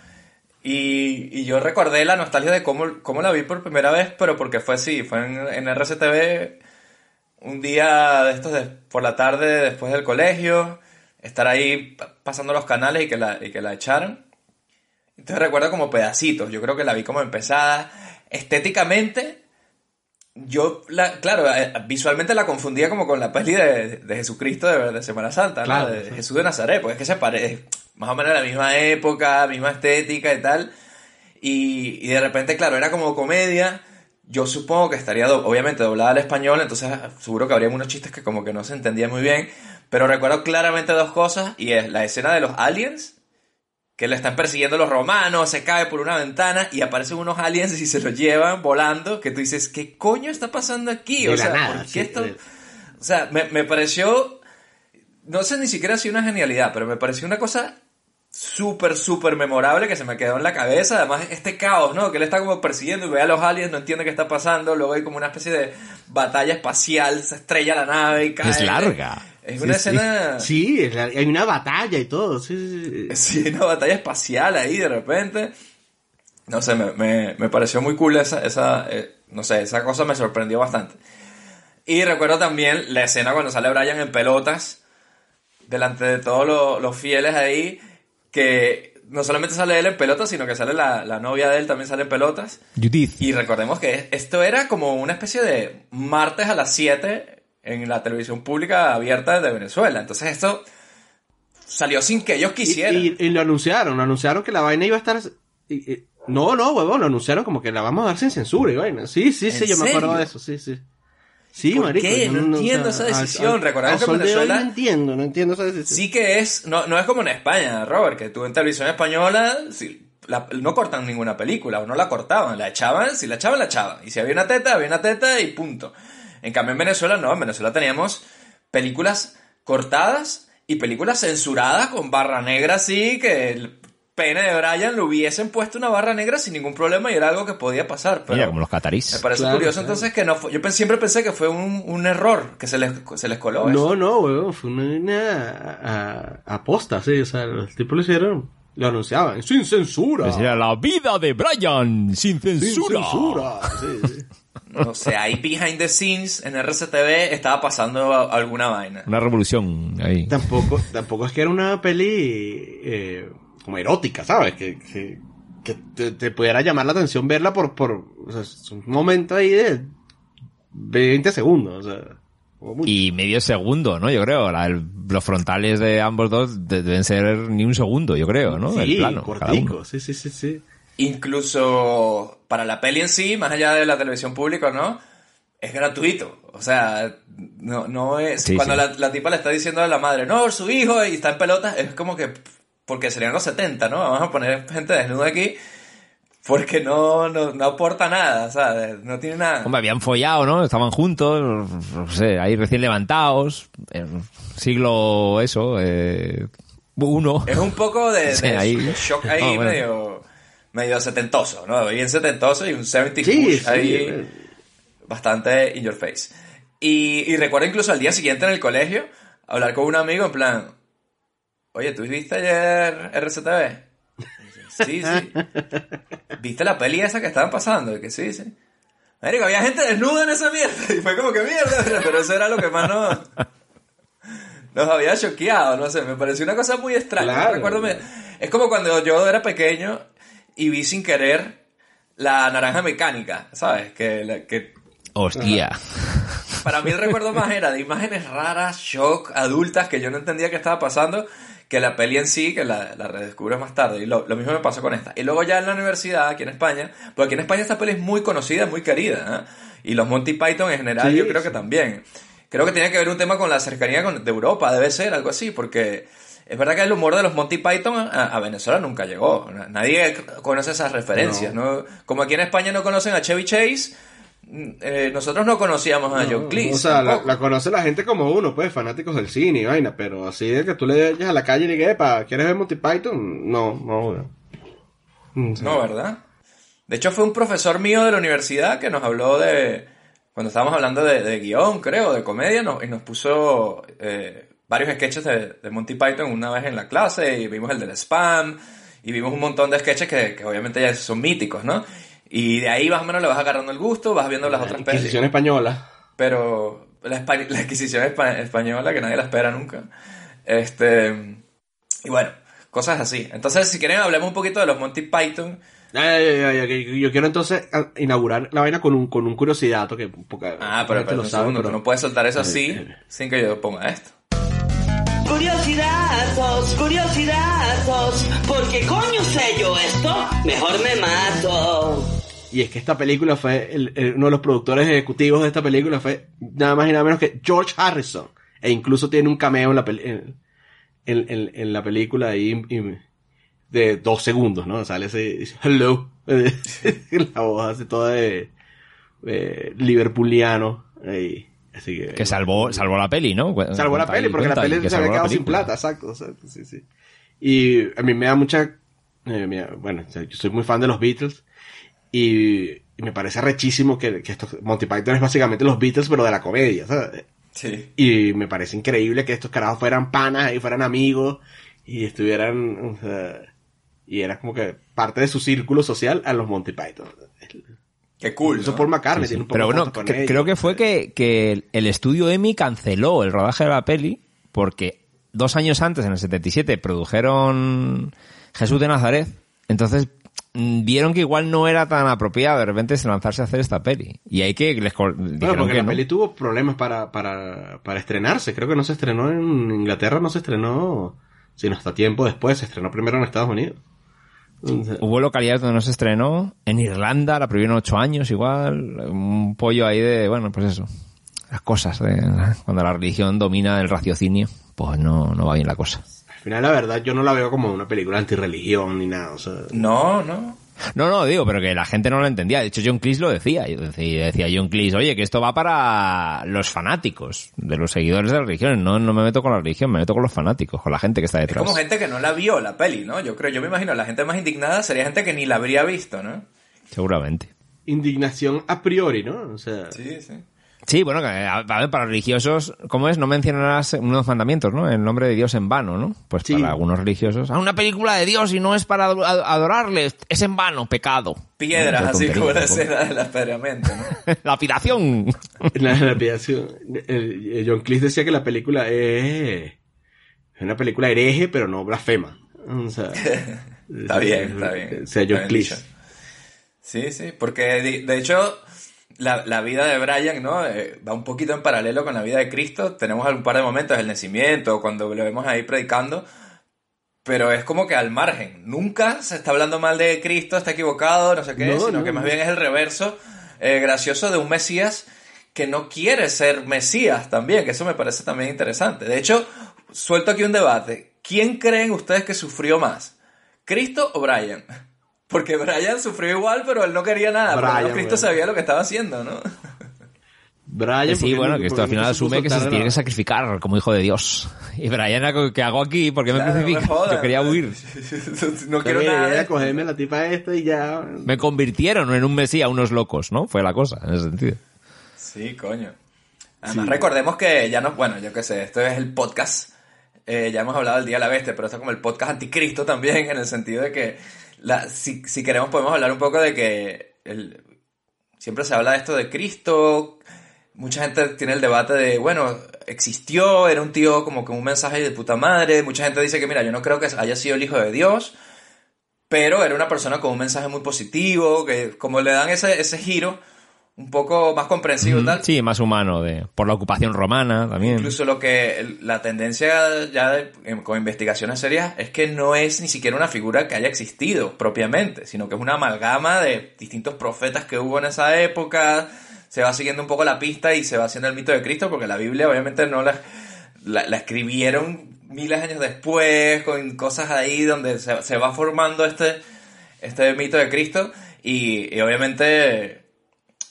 Y, y yo recordé la nostalgia de cómo, cómo la vi por primera vez, pero porque fue así, fue en, en RCTV un día de estos de- por la tarde después del colegio, estar ahí pa- pasando los canales y que la, y que la echaran. Entonces recuerdo como pedacitos, yo creo que la vi como empezada. Estéticamente, yo, la, claro, eh, visualmente la confundía como con la peli de, de Jesucristo de, de Semana Santa, ¿no? Claro, de sí. Jesús de Nazaret, porque es que se parece más o menos la misma época, misma estética y tal. Y, y de repente, claro, era como comedia. Yo supongo que estaría, do- obviamente, doblada al español, entonces seguro que habría unos chistes que como que no se entendían muy bien. Pero recuerdo claramente dos cosas, y es la escena de los aliens, que le están persiguiendo los romanos, se cae por una ventana y aparecen unos aliens y se los llevan volando, que tú dices, ¿qué coño está pasando aquí? De o la sea, nada, ¿por qué sí, esto? de- O sea, me, me pareció, no sé ni siquiera si una genialidad, pero me pareció una cosa súper, súper memorable que se me quedó en la cabeza. Además, este caos, ¿no? Que él está como persiguiendo y ve a los aliens, no entiende qué está pasando. Luego hay como una especie de batalla espacial, se estrella la nave y cae. Es larga. Es una Sí, escena... Sí, hay una batalla y todo. Sí, sí, sí. [LAUGHS] Sí, una batalla espacial ahí de repente. No sé, me, me, me pareció muy cool esa, esa eh, no sé, esa cosa me sorprendió bastante. Y recuerdo también la escena cuando sale Brian en pelotas, delante de todos los, los fieles ahí, que no solamente sale él en pelotas, sino que sale la, la novia de él también sale en pelotas. Judith. Y recordemos que esto era como una especie de martes a las 7 en la televisión pública abierta de Venezuela. Entonces esto salió sin que ellos quisieran. y- y lo anunciaron, lo anunciaron que la vaina iba a estar... y- no, no, huevón, lo anunciaron como que la vamos a dar sin censura y vaina. Sí, sí, sí, ¿En yo me acuerdo de eso, sí, sí. Sí, ¿Por marico. qué? No entiendo o esa decisión. al- Recordad al que Venezuela- no entiendo, no entiendo esa decisión. Sí que es, no, no es como en España, Robert, que tú en televisión española si la- no cortan ninguna película, o no la cortaban, la echaban, si la echaban, la echaban. Y si había una teta, había una teta y punto. En cambio en Venezuela no, en Venezuela teníamos películas cortadas y películas censuradas con barra negra así, que el pene de Brian le hubiesen puesto una barra negra sin ningún problema y era algo que podía pasar. Pero Mira, como los catarís. me parece Claro, curioso claro. entonces que no fue, yo siempre pensé que fue un, un error, que se les, se les coló eso. No, no, huevón, fue una, aposta, sí, o sea, los tipos lo hicieron, lo anunciaban, sin censura. Pues era la vida de Brian sin sin censura. censura. Sí, sí. [LAUGHS] No sé, ahí behind the scenes en RCTV estaba pasando a- alguna vaina. Una revolución ahí. Tampoco, tampoco es que era una peli eh, como erótica, ¿sabes? Que, que, que te, te pudiera llamar la atención verla por, por o sea, es un momento ahí de 20 segundos, o sea. Y medio segundo, ¿no? Yo creo. La- el- los frontales de ambos dos de- deben ser ni un segundo, yo creo, ¿no? sí, el plano. cada uno. cortico, sí, sí, sí, sí. Incluso para la peli en sí, más allá de la televisión pública, ¿no? Es gratuito. O sea, no, no es... Sí, cuando sí. La, la tipa le está diciendo a la madre, no, su hijo, y está en pelotas, es como que... Porque serían los 70, ¿no? Vamos a poner gente desnuda aquí. Porque no, no, no aporta nada, sea, no tiene nada. Hombre, habían follado, ¿no? Estaban juntos, no sé, ahí recién levantados. siglo, eso, eh, uno. Es un poco de, [LAUGHS] Sí, ahí. shock ahí Ah, bueno. medio, medio setentoso, ¿no? Bien setentoso y un 70 Sí, push sí, ahí eh. bastante in your face. Y, y recuerdo incluso al día siguiente en el colegio hablar con un amigo en plan, oye, ¿tú viste ayer RCTV? Sí, sí. [LAUGHS] ¿Viste la peli esa que estaban pasando? Y que sí, sí. Marico, había gente desnuda en esa mierda. Y fue como que mierda, pero eso era lo que más nos, nos había choqueado, no sé, me pareció una cosa muy extraña. Claro. Recuerdo, me- es como cuando yo era pequeño y vi sin querer la naranja mecánica, ¿sabes? Que, la- que Hostia. para mí el recuerdo más era de imágenes raras, shock, adultas, que yo no entendía qué estaba pasando, que la peli en sí, que la, la redescubro más tarde. Y lo, lo mismo me pasó con esta. Y luego ya en la universidad, aquí en España, porque aquí en España esta peli es muy conocida, muy querida. ¿eh? Y los Monty Python en general Sí, yo creo sí. que también. Creo que tiene que ver un tema con la cercanía con- de Europa, debe ser algo así, porque es verdad que el humor de los Monty Python a, a Venezuela nunca llegó. Nadie conoce esas referencias, ¿no? Como aquí en España no conocen a Chevy Chase, mm, eh, nosotros no conocíamos a John Cleese. o sea, la, la conoce la gente como uno, pues, fanáticos del cine y vaina, pero así de que tú le llegas a la calle y digas, "Epa, ¿quieres ver Monty Python? No, no, weón. Mm. No, ¿verdad? De hecho, fue un profesor mío de la universidad que nos habló de. Cuando estábamos hablando de, de guion, creo, de comedia, no- y nos puso eh, varios sketches de, de Monty Python una vez en la clase, y vimos el del spam, y vimos un montón de sketches que, que obviamente ya son míticos, ¿no? Y de ahí más o menos le vas agarrando el gusto, vas viendo las otras pelis. Inquisición española. Pero la, la adquisición espa- española, que nadie la espera nunca. Este. Y bueno, cosas así. Entonces, si quieren, hablemos un poquito de los Monty Python. Yo quiero entonces a- inaugurar la vaina con un, con un curiosidad que poca Ah, pero, pero lo segundo, pero- tú no puedes soltar eso así sin que yo ponga esto. Curiosidazos, curiosidazos, porque coño sé yo esto, mejor me mato. Y es que esta película fue, uno de los productores ejecutivos de esta película fue nada más y nada menos que George Harrison. E incluso tiene un cameo en la, en, la película ahí de dos segundos, ¿no? Sale ese, hello. [LAUGHS] la voz así toda de, liverpooliano. Así que, Que salvó, salvó la peli, ¿no? Salvó la peli, porque la peli que se había quedado sin plata, exacto. o sea, sí, sí. Y a mí me da mucha... eh, mira, bueno, o sea, yo soy muy fan de los Beatles y, y me parece rechísimo que, que estos Monty Python es básicamente los Beatles, pero de la comedia, ¿sabes? Sí. Y me parece increíble que estos carajos fueran panas y fueran amigos y estuvieran... o sea, y era como que parte de su círculo social a los Monty Python. Qué cool. Eso ¿no? por McCartney Sí, sí. tiene un poco Pero de bueno, fotos con cre- ellos. creo que fue que, que el- estudio EMI canceló el rodaje de la peli porque dos años antes, en el 77, produjeron Jesús de Nazaret. Entonces mm, vieron que igual no era tan apropiado de repente se lanzarse a hacer esta peli. Y hay que les Bueno, porque que la no. peli tuvo problemas para, para, para estrenarse. Creo que no se estrenó en Inglaterra, no se estrenó, sino hasta tiempo después. Se estrenó primero en Estados Unidos. Entonces, Hubo localidades donde no se estrenó. En Irlanda la prohibieron ocho años igual. Un pollo ahí de, bueno, pues eso. Las cosas, de, cuando la religión domina el raciocinio, pues no, no va bien la cosa. al final, la verdad, yo no la veo como una película antirreligión ni nada. O sea, No, no. No, no, digo, pero que la gente no lo entendía. De hecho, John Cleese lo decía. Y Decía, John Cleese, oye, que esto va para los fanáticos de los seguidores de la religión. No, no me meto con la religión, me meto con los fanáticos, con la gente que está Es detrás. como gente que no la vio la peli, ¿no? Yo creo, yo me imagino, la gente más indignada sería gente que ni la habría visto, ¿no? Seguramente. indignación a priori, ¿no? O sea, Sí, sí. Sí, bueno, a ver, para religiosos, ¿cómo es? No mencionarás unos mandamientos, ¿no? El nombre de Dios en vano, ¿no? Pues Sí. para algunos religiosos. Ah, una película de Dios y no es para ado- adorarle, es en vano, pecado. Piedras, así como la escena del apedreamiento, ¿no? Lapidación. [LAUGHS] la lapidación, [LAUGHS] el- John Cleese decía que la película es, es una película hereje, pero no blasfema. O sea, [LAUGHS] Está bien, está bien. O sea, John Cleese. Sí, sí, porque de, de hecho la, la vida de Brian, ¿no? Eh, va un poquito en paralelo con la vida de Cristo. Tenemos un par de momentos, el nacimiento, cuando lo vemos ahí predicando, pero es como que al margen. Nunca se está hablando mal de Cristo, está equivocado, no sé qué, No, sino no, que más no. bien es el reverso eh, gracioso de un Mesías que no quiere ser Mesías también, que eso me parece también interesante. De hecho, suelto aquí un debate. ¿Quién creen ustedes que sufrió más? ¿Cristo o Brian? Porque Brian sufrió igual, pero él no quería nada. Brian, Cristo bueno. sabía lo que estaba haciendo, ¿no? Brian, Que sí, bueno, no- que esto al final no asume que se tiene que sacrificar como hijo de Dios. Y Brian, ¿qué hago aquí? ¿Por qué me no crucifican? Yo quería huir. [LAUGHS] no quiero Oye, nada. cogerme la tipa esta y ya. Me convirtieron en un mesía unos locos, ¿no? Fue la cosa, en ese sentido. Sí, coño. Además, recordemos que ya no, bueno, yo qué sé, esto es el podcast. Eh, ya hemos hablado del Día de la Bestia, pero esto es como el podcast anticristo también, en el sentido de que la, si, si queremos podemos hablar un poco de que siempre se habla de esto de Cristo. Mucha gente tiene el debate de, bueno, existió, era un tío como con un mensaje de puta madre. Mucha gente dice que, mira, yo no creo que haya sido el hijo de Dios, pero era una persona con un mensaje muy positivo, que como le dan ese, ese giro un poco más comprensivo y tal. Sí, más humano, de por la ocupación romana también. Incluso lo que la tendencia ya de- con investigaciones serias es que no es ni siquiera una figura que haya existido propiamente, sino que es una amalgama de distintos profetas que hubo en esa época. Se va siguiendo un poco la pista y se va haciendo el mito de Cristo, porque la Biblia obviamente no la, la, la escribieron miles de años después, con cosas ahí donde se, se va formando este, este mito de Cristo y, y obviamente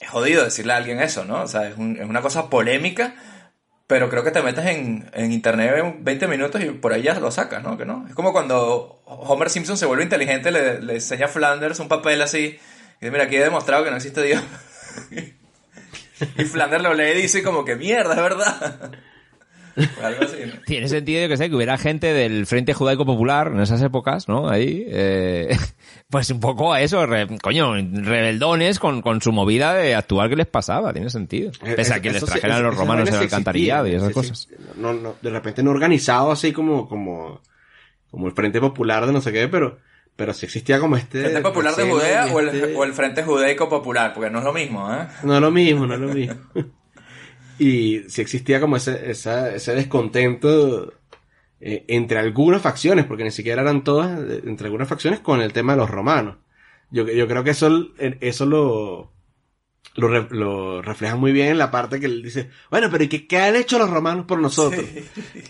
es jodido decirle a alguien eso, ¿no? O sea, es, un- es una cosa polémica, pero creo que te metes en, en internet en 20 minutos y por ahí ya lo sacas, ¿no? Que no. Es como cuando Homer Simpson se vuelve inteligente, le, le enseña a Flanders un papel así, y dice, mira, aquí he demostrado que no existe Dios. [LAUGHS] y Flanders lo lee y dice como que mierda, es verdad. O algo así, ¿no? Tiene sentido, yo que sé, que hubiera gente del Frente Judaico Popular en esas épocas, ¿no? Ahí, eh, [LAUGHS] pues un poco a eso, re- coño, rebeldones con, con su movida de actuar que les pasaba, tiene sentido. Pese a que les Eh, Eso sí, trajeran eso- los romanos vainas el sí alcantarillado y existían, esas sí, cosas. sí. No, no, de repente no organizado así como, como, como el Frente Popular de no sé qué, pero, pero sí existía como este... ¿Frente Popular de Judea o el, o el Frente Judaico Popular? Porque no es lo mismo, ¿eh? No es lo mismo, no es lo mismo. [LAUGHS] y sí existía como ese, esa- ese descontento eh, entre algunas facciones, porque ni siquiera eran todas, eh, entre algunas facciones con el tema de los romanos. Yo, yo creo que eso, eh, eso lo, lo, re- lo refleja muy bien en la parte que él dice, bueno, pero ¿y qué, qué han hecho los romanos por nosotros?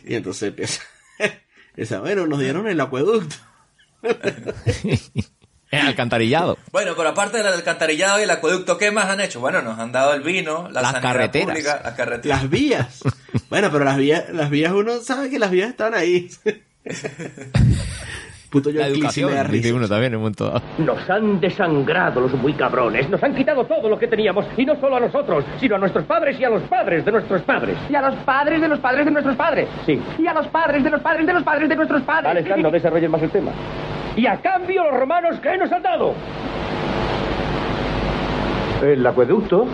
Y entonces empieza, [LAUGHS] empieza, bueno, nos dieron el acueducto. [LAUGHS] El alcantarillado. Bueno, pero aparte del alcantarillado y el acueducto, ¿qué más han hecho? Bueno, nos han dado el vino, la Las carreteras. pública, las carreteras. Las vías. Bueno, pero las vías, las vías uno sabe que las vías están ahí. Puto La me da educación, dice risa. uno también en un momento dado. Nos han desangrado los muy cabrones. Nos han quitado todo lo que teníamos. Y no solo a nosotros, sino a nuestros padres y a los padres de nuestros padres. Y a los padres de los padres de nuestros padres. Sí. Y a los padres de los padres de los padres de nuestros padres. Vale, Stan, no desarrollen más el tema. Y a cambio los romanos, ¿qué nos han dado? El acueducto.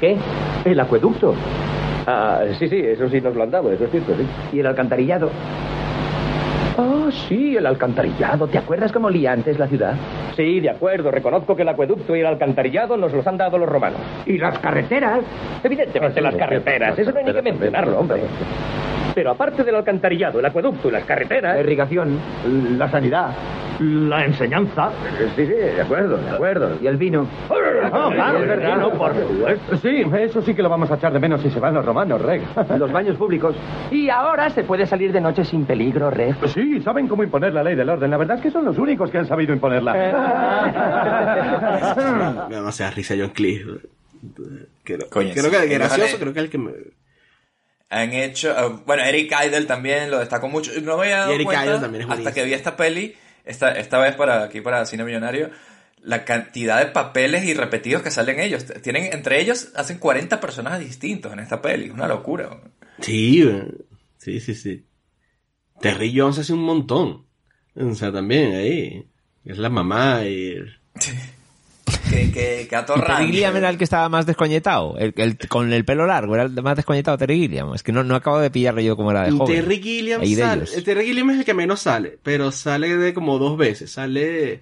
¿Qué? El acueducto. Ah, sí, sí, eso sí nos lo han dado, eso es cierto, sí. Y el alcantarillado. Ah, sí, el alcantarillado. ¿Te acuerdas cómo olía antes la ciudad? Sí, de acuerdo. Reconozco que el acueducto y el alcantarillado nos los han dado los romanos. ¿Y las carreteras? Evidentemente las carreteras. Eso no hay ni que mencionarlo, hombre. Pero aparte del alcantarillado, el acueducto y las carreteras... La irrigación, la sanidad, la enseñanza. Sí, sí, de acuerdo, de acuerdo. Y el vino. No, claro, el vino, por supuesto. Sí, eso sí que lo vamos a echar de menos si se van los romanos, Reg. [LAUGHS] Los baños públicos. Y ahora se puede salir de noche sin peligro, Reg. Sí, saben cómo imponer la ley del orden. La verdad es que son los únicos que han sabido imponerla. Me da demasiada risa John Cleese. Creo, Coño, creo sí. que gracioso, Déjale. creo que es el que me... Han hecho. eh, bueno, Eric Idle también lo destacó mucho. No me había dado Y Eric cuenta Idle también es hasta que vi esta peli, esta, esta vez para aquí para Cine Millonario, la cantidad de papeles y repetidos que salen ellos. Tienen, entre ellos, hacen 40 personajes distintos en esta peli. Una locura. Sí, sí, sí, sí. Terry Jones hace un montón. O sea, también ahí. Es la mamá y... Que, que, que Y Terry era el que estaba más descoñetado, el, el- con el pelo largo, era el más descoñetado Terry Gilliam. Es que no, no acabo de pillarle yo cómo era de joven. Terry Gilliam sale. ellos. eh, Terry Gilliam es el que menos sale, pero sale de como dos veces. Sale.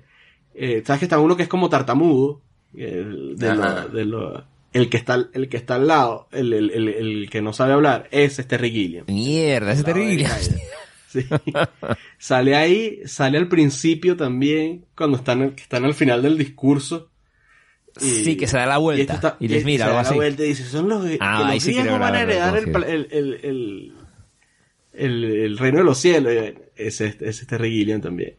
eh, ¿Sabes que está uno que es como tartamudo? El, de Ajá. lo- de lo- el que está el que está al lado, el, el, el, el que no sabe hablar, ese es Terry Gilliam. Mierda, ese Terry Gilliam. Sí. sale ahí, sale al principio también, cuando están, que están al final del discurso. Y- Sí, que se da la y, vuelta esto está- y les y mira, se algo da la así. vuelta y dice, son los, que Ah, los ahí sí griegos van a heredar el, el, el, el, el- el reino de los cielos. Y Ese, ese es Terry Gilliam también.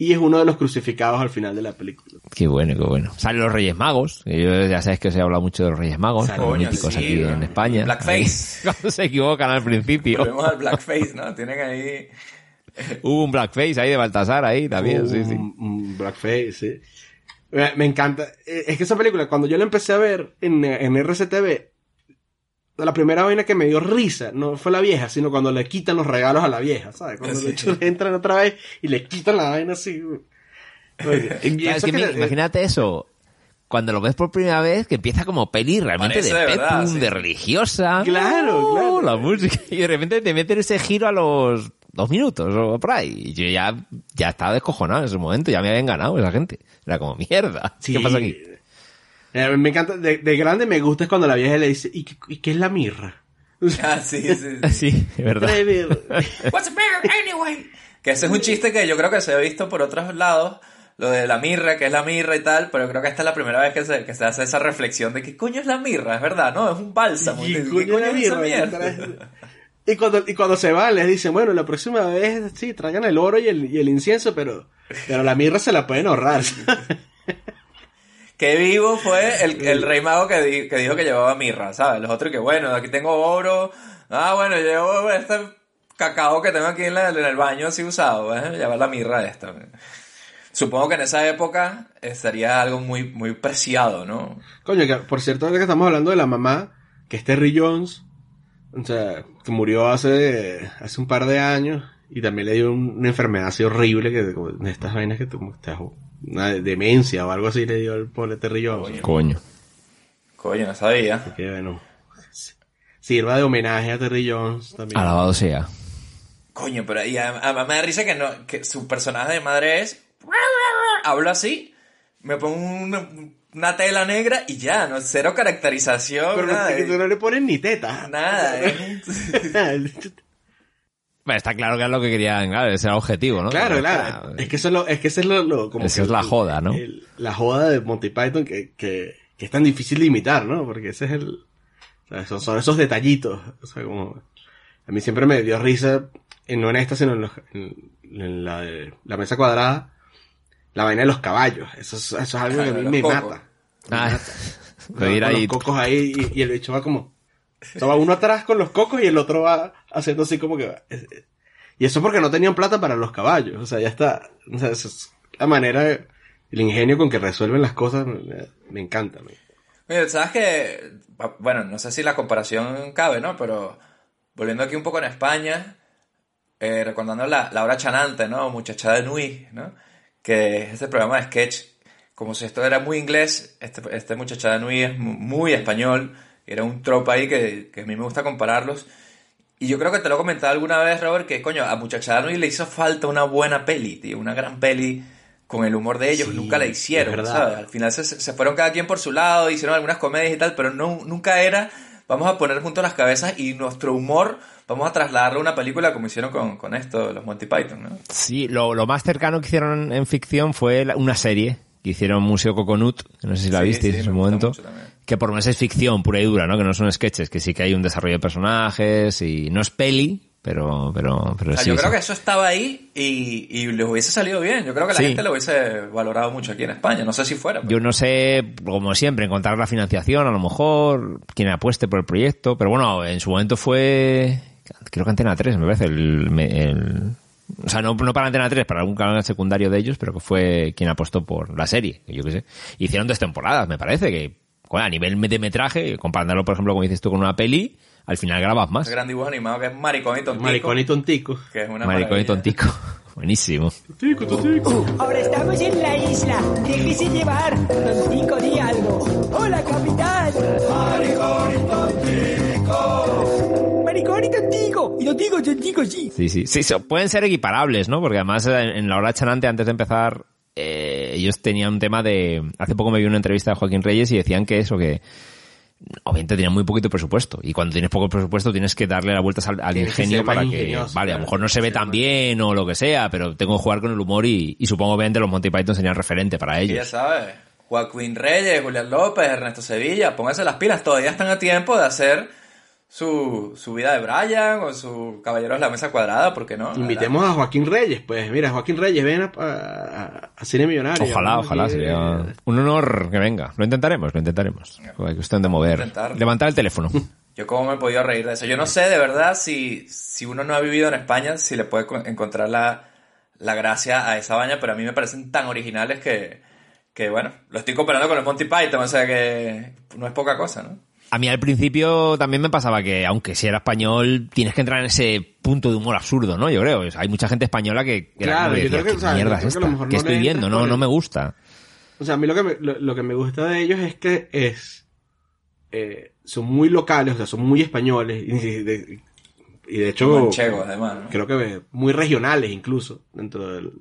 Y es uno de los crucificados al final de la película. Qué bueno, qué bueno. Salen los Reyes Magos. que Yo ya sabes que os he hablado mucho de los Reyes Magos, los míticos sí, aquí ¿no? en España. Blackface. Ahí, [LAUGHS] Cuando se equivocan al principio. Volvemos al blackface, ¿no? Tienen ahí. Hubo un Blackface ahí de Baltasar ahí también, sí, sí. Un, un blackface, sí. Me, me encanta. Eh, Es que esa película, cuando yo la empecé a ver en, en RCTV, la primera vaina que me dio risa no fue la vieja, sino cuando le quitan los regalos a la vieja, ¿sabes? Cuando Sí. de hecho le entran otra vez y le quitan la vaina así. Oye, [LAUGHS] y Claro, es eso que le- imagínate eso. Cuando lo ves por primera vez, que empieza como peli realmente de de verdad, peplum, sí. de religiosa. Claro, Oh, claro. La música. Y de repente te meten ese giro a los dos minutos o por ahí. Y yo ya, ya estaba descojonado en ese momento. Ya me habían ganado esa gente. Era como, mierda. Sí. ¿Qué pasa aquí? Eh, me encanta, de, de grande me gusta es cuando la vieja le dice, ¿y, qué- y qué es la mirra? [LAUGHS] Ah, sí, sí, sí. [LAUGHS] Sí, es verdad. [LAUGHS] What's a bear anyway? Que ese es un chiste que yo creo que se ha visto por otros lados. Lo de la mirra, que es la mirra y tal, pero creo que esta es la primera vez que se, que se hace esa reflexión de qué coño es la mirra, es verdad, ¿no? Es un bálsamo. ¿Y ¿Qué coño, coño es la mirra? Y cuando, y cuando se van, les dicen, bueno, la próxima vez, sí, traigan el oro y el, y el incienso, pero, pero la mirra se la pueden ahorrar. [LAUGHS] Qué vivo fue el, el rey mago que, di- que dijo que llevaba mirra, ¿sabes? Los otros que, bueno, aquí tengo oro. Ah, bueno, llevo este cacao que tengo aquí en, la- en el baño así usado. ¿eh? Llevar la mirra esta. Supongo que en esa época eh, sería algo muy, muy preciado, ¿no? Coño, que por cierto, ahora que estamos hablando de la mamá, que es Terry Jones, o sea, que murió hace, hace un par de años, y también le dio un- una enfermedad así horrible, que como de estas vainas que tú, estás- una demencia o algo así le dio al pobre Terry Jones. Coño. Coño, no sabía. Así que bueno, sirva de homenaje a Terry Jones también. Alabado sea. Coño, pero y a- además me da risa que, no, que su personaje de madre es... Hablo así, me pongo una, una tela negra y ya, no cero caracterización. Pero no, nada, que tú no le pones ni teta. Nada, [LAUGHS] Bueno, está claro que es lo que querían, claro, ese era el objetivo, ¿no? Claro, claro. Es que eso es lo, es que eso es lo, lo- como Esa que es la el- joda, ¿no? el- la joda de Monty Python que, que, que es tan difícil de imitar, ¿no? Porque ese es el, o sea, son, son esos detallitos. O sea, como, a mí siempre me dio risa, en, no en esta, sino en, los- en- en la de la mesa cuadrada, la vaina de los caballos. Eso es, eso es algo que a mí me cocos. mata. Ah, [LAUGHS] Con de ir ahí. los cocos ahí y, y el bicho va como, o sea, va uno atrás con los cocos y el otro va haciendo así como que Y eso porque no tenían plata para los caballos. O sea, ya está. O sea, esa es la manera, el ingenio con que resuelven las cosas me, me encanta. me- Mira, sabes que, bueno, no sé si la comparación cabe, ¿no? Pero volviendo aquí un poco en España, eh, recordando la, la hora chanante, ¿no? Muchacha de Nui, ¿no? Que es este programa de sketch, como si esto era muy inglés, este, este Muchacha de Nui es mu- muy español, era un trope ahí que, que a mí me gusta compararlos. Y yo creo que te lo he comentado alguna vez, Robert, que coño, a Muchachada le hizo falta una buena peli, tío, una gran peli con el humor de ellos, Sí, nunca la hicieron. ¿sabes? Al final se, se fueron cada quien por su lado, hicieron algunas comedias y tal, pero no, nunca era, vamos a poner juntos las cabezas y nuestro humor vamos a trasladarlo a una película como hicieron con, con esto, los Monty Python, ¿no? Sí, lo, lo más cercano que hicieron en ficción fue la- una serie hicieron Museo Coconut, no sé si la Sí, visteis sí, en su momento, que por menos es ficción pura y dura, ¿no? Que no son sketches, que sí que hay un desarrollo de personajes y no es peli, pero, pero, pero O sea, sí. yo creo sí. que eso estaba ahí y, y les hubiese salido bien. Yo creo que la Sí. gente lo hubiese valorado mucho aquí en España. No sé si fuera. pero- Yo no sé, como siempre, encontrar la financiación, a lo mejor, quien apueste por el proyecto, pero bueno, en su momento fue, creo que Antena 3, me parece, el, el- o sea, no, no para Antena 3, para algún canal secundario de ellos, pero que fue quien apostó por la serie, que yo qué sé. Hicieron dos temporadas, me parece, que bueno, a nivel de metraje, comparándolo, por ejemplo, como dices tú, con una peli, al final grabas más. Ese gran dibujo animado que es Maricón y Tontico. Maricón y tontico. Que es una Maricón y tontico. [LAUGHS] Buenísimo. Tontico, tontico. Ahora estamos en la isla. Déjese llevar. Tontico, di algo. Hola, capitán. Maricón y tontico. Maricón y tontico. Y tontico, tontico, sí. Sí, sí, sí, so- pueden ser equiparables, ¿no? Porque además en, en la hora chanante, antes de empezar, eh, ellos tenían un tema de... Hace poco me vi una entrevista de Joaquín Reyes y decían que eso, que obviamente tenían muy poquito presupuesto. Y cuando tienes poco presupuesto tienes que darle las vueltas al, al Tienes que ingenio para que... Vale, a lo mejor no se ve tan bien o lo que sea, pero tengo que jugar con el humor y, y supongo obviamente los Monty Python serían referente para Y ya ellos. sabes, Joaquín Reyes, Julián López, Ernesto Sevilla, pónganse las pilas, todavía están a tiempo de hacer su, su vida de Brian o su Caballeros de la Mesa Cuadrada, ¿por qué no? Invitemos a Joaquín Reyes, pues mira, Joaquín Reyes, ven a, a- a Cine Millonario. Ojalá, Vamos ojalá, sería eh, un honor que venga. Lo intentaremos, lo intentaremos. Hay cuestión de mover. Levantar el teléfono. [LAUGHS] Yo cómo me he podido reír de eso. Yo no sé de verdad si, si uno no ha vivido en España, si le puede co- encontrar la, la gracia a esa vaina, pero a mí me parecen tan originales que, que, bueno, lo estoy comparando con el Monty Python, o sea que no es poca cosa, ¿no? A mí al principio también me pasaba que, aunque si era español, tienes que entrar en ese punto de humor absurdo, ¿no? Yo creo. O sea, hay mucha gente española que, Claro, yo creo que, o ¿qué sea, mierda yo es que estoy viendo? No, no me gusta. O sea, a mí lo que me, lo, lo que me gusta de ellos es que es eh, son muy locales, o sea, son muy españoles y de, y de hecho Manchegos, además, ¿no? creo que muy regionales incluso dentro del-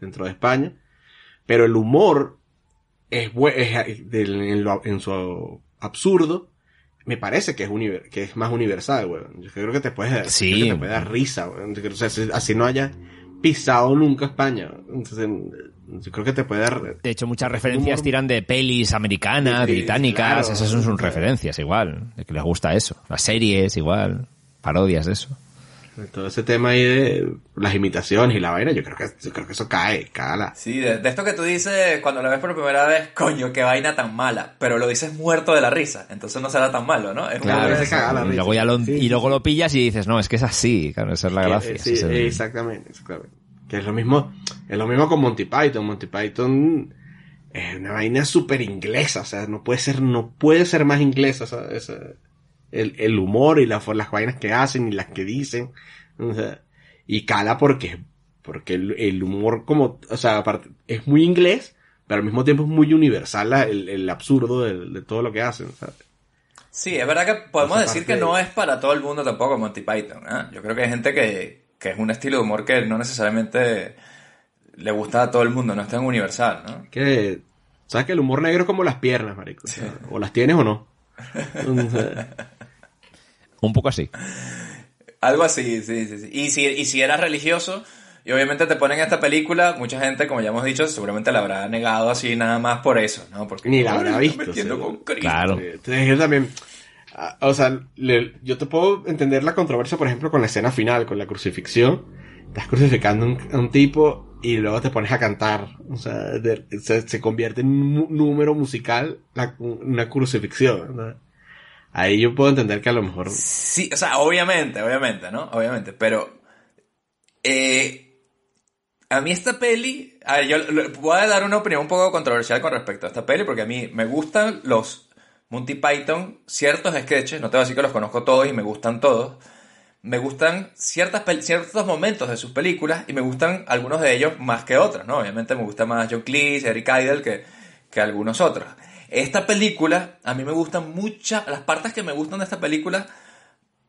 dentro de España, pero el humor es, es del- en, lo- en su absurdo me parece que es univer- que es más universal, weón. Yo creo que te puedes dar, Sí. que te puede dar risa, weón. Creo- O sea, si- así no haya pisado nunca España. Entonces, yo creo que te puede dar De hecho, muchas referencias tiran de pelis americanas, Sí, británicas, claro. esas son sus referencias igual. De que les gusta eso. Las series igual. Parodias de eso. Todo ese tema ahí de las imitaciones y la vaina, yo creo que, yo creo que eso cae, cala. Sí, de, de esto que tú dices cuando lo ves por primera vez, coño, qué vaina tan mala, pero lo dices muerto de la risa, entonces no será tan malo, ¿no? Es una Claro. vez- Y luego, ya lo, y luego lo pillas y dices, no, es que es así. Claro, esa es la gracia. eh, sí, es el- exactamente, exactamente. Que es lo mismo, es lo mismo con Monty Python. Monty Python es una vaina súper inglesa, o sea, no puede ser, no puede ser más inglesa esa- esa- el, el humor y la, las vainas que hacen y las que dicen. O sea, y cala porque, porque el, el humor como, o sea, aparte, es muy inglés, pero al mismo tiempo es muy universal la- el, el absurdo de, de todo lo que hacen. ¿sabes? Sí, es verdad que podemos decir que de- no es para todo el mundo tampoco Monty Python. ¿eh? Yo creo que hay gente que, que es un estilo de humor que no necesariamente le gusta a todo el mundo, no es tan universal, ¿no? Que, ¿sabes que el humor negro es como las piernas, marico? O, sea, o las tienes o no. Sea, Un poco así. Algo así, sí, sí, sí. Y si, y si eras religioso, y obviamente te ponen esta película, mucha gente, como ya hemos dicho, seguramente la habrá negado así nada más por eso, ¿no? Porque Ni la "Ay, habrá visto, metiendo seguro". con Cristo. Claro. Entonces yo también, ah, o sea, le- yo te puedo entender la controversia, por ejemplo, con la escena final, con la crucifixión. Estás crucificando a un, a un tipo y luego te pones a cantar. O sea, se, se convierte en un número musical una crucifixión. Ahí yo puedo entender que a lo mejor... Sí, o sea, obviamente, obviamente, ¿no? Obviamente, pero... eh, a mí esta peli... A ver, yo voy a dar una opinión un poco controversial con respecto a esta peli, porque a mí me gustan los Monty Python, ciertos sketches, no te voy a decir que los conozco todos y me gustan todos. Me gustan ciertas ciertos momentos de sus películas y me gustan algunos de ellos más que otros, ¿no? Obviamente me gusta más John Cleese, Eric Idle que, que algunos otros. Esta película, a mí me gustan muchas, las partes que me gustan de esta película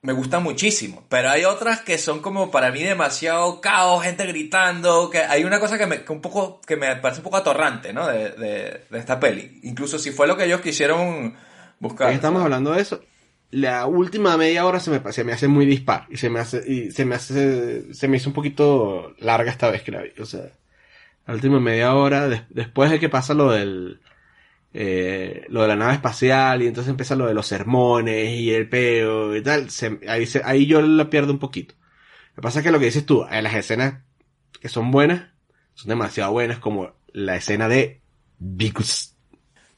me gustan muchísimo, pero hay otras que son como para mí demasiado caos, gente gritando, que hay una cosa que me, que un poco, que me parece un poco atorrante, ¿no? De, de, de esta peli. Incluso si fue lo que ellos quisieron buscar. Estamos hablando de eso. La última media hora se me, se me hace muy dispar. Y se me hace, y se me hace, se me hizo un poquito larga esta vez que la vi. O sea, la última media hora, des- después de que pasa lo del, eh, lo de la nave espacial y entonces empieza lo de los sermones y el peo y tal, se- ahí, se- ahí yo la pierdo un poquito. Lo que pasa es que lo que dices tú, en las escenas que son buenas, son demasiado buenas, como la escena de Vicus.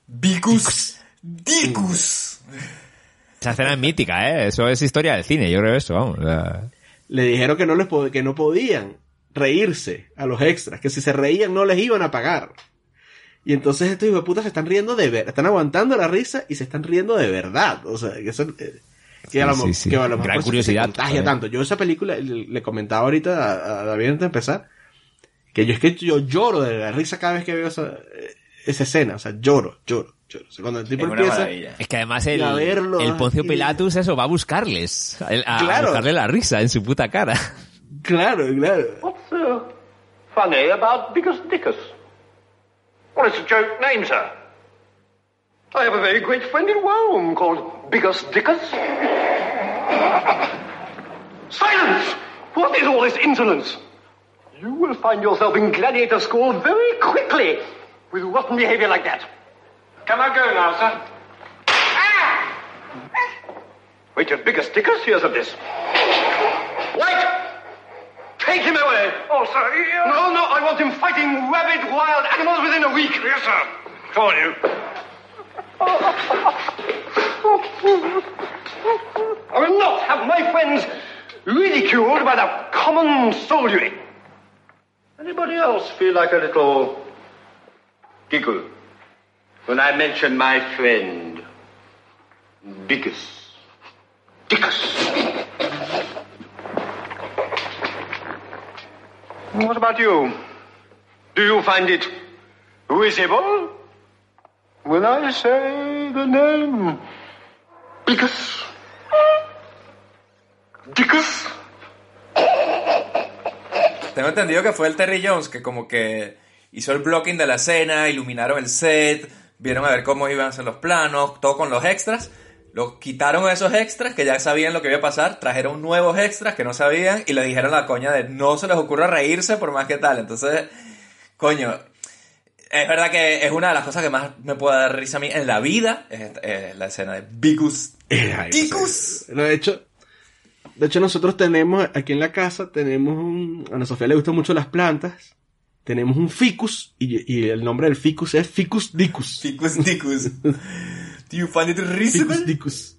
Vicus. Dicus. Esa escena es mítica, ¿eh? Eso es historia del cine, yo creo eso, vamos. o sea, le dijeron que no les que no podían reírse a los extras, que si se reían no les iban a pagar. Y entonces estos hijos de puta se están riendo de ver, están aguantando la risa y se están riendo de verdad. O sea, que eso eh, que a lo, Sí, sí, sí. que a lo mejor Gran curiosidad, se contagia joder. tanto. Yo esa película le, le comentaba ahorita a, a David antes de empezar que yo es que yo lloro de la risa cada vez que veo esa, eh, esa escena, o sea, lloro, lloro, lloro. O sea, cuando el tipo Es empieza maravilla. Es que además el, a verlo, el Poncio y- Pilatus, eso, va a buscarles. A, a Claro. buscarle la risa en su puta cara. Claro, claro. What's uh, funny about Bickus Dickus? Well, it's a joke name, sir. I have a very great friend in Rome called Bickus Dickus. [LAUGHS] Silence! What is all this insolence? You will find yourself in gladiator school very quickly with rotten behavior like that. Can I go now, sir? Ah! Wait till Bickus Dickus hears of this. Wait! Take him away! Oh, sir, No, no, I want him fighting rabid wild animals within a week. Yes, sir. Come on, you. I will not have my friends ridiculed by the common soldiery. Anybody else feel like a little giggle when I mention my friend Bickus? Dickus. What about you? Do you find it risible when I say the name Bickus? Dickus? Tengo entendido que fue el Terry Jones que como que hizo el blocking de la escena, iluminaron el set, vieron a ver cómo iban a ser los planos, todo con los extras. Los quitaron esos extras que ya sabían lo que iba a pasar, trajeron nuevos extras que no sabían y le dijeron la coña de no se les ocurra reírse por más que tal. Entonces, coño, es verdad que es una de las cosas que más me puede dar risa a mí en la vida, es, es la escena de Bicus. Dicus. Lo de hecho, de hecho nosotros tenemos aquí en la casa tenemos un, a Ana Sofía le gustan mucho las plantas. Tenemos un ficus y, y el nombre del ficus es Ficus dicus. Ficus dicus. [LAUGHS] Do you find it risible? Ficus dicus.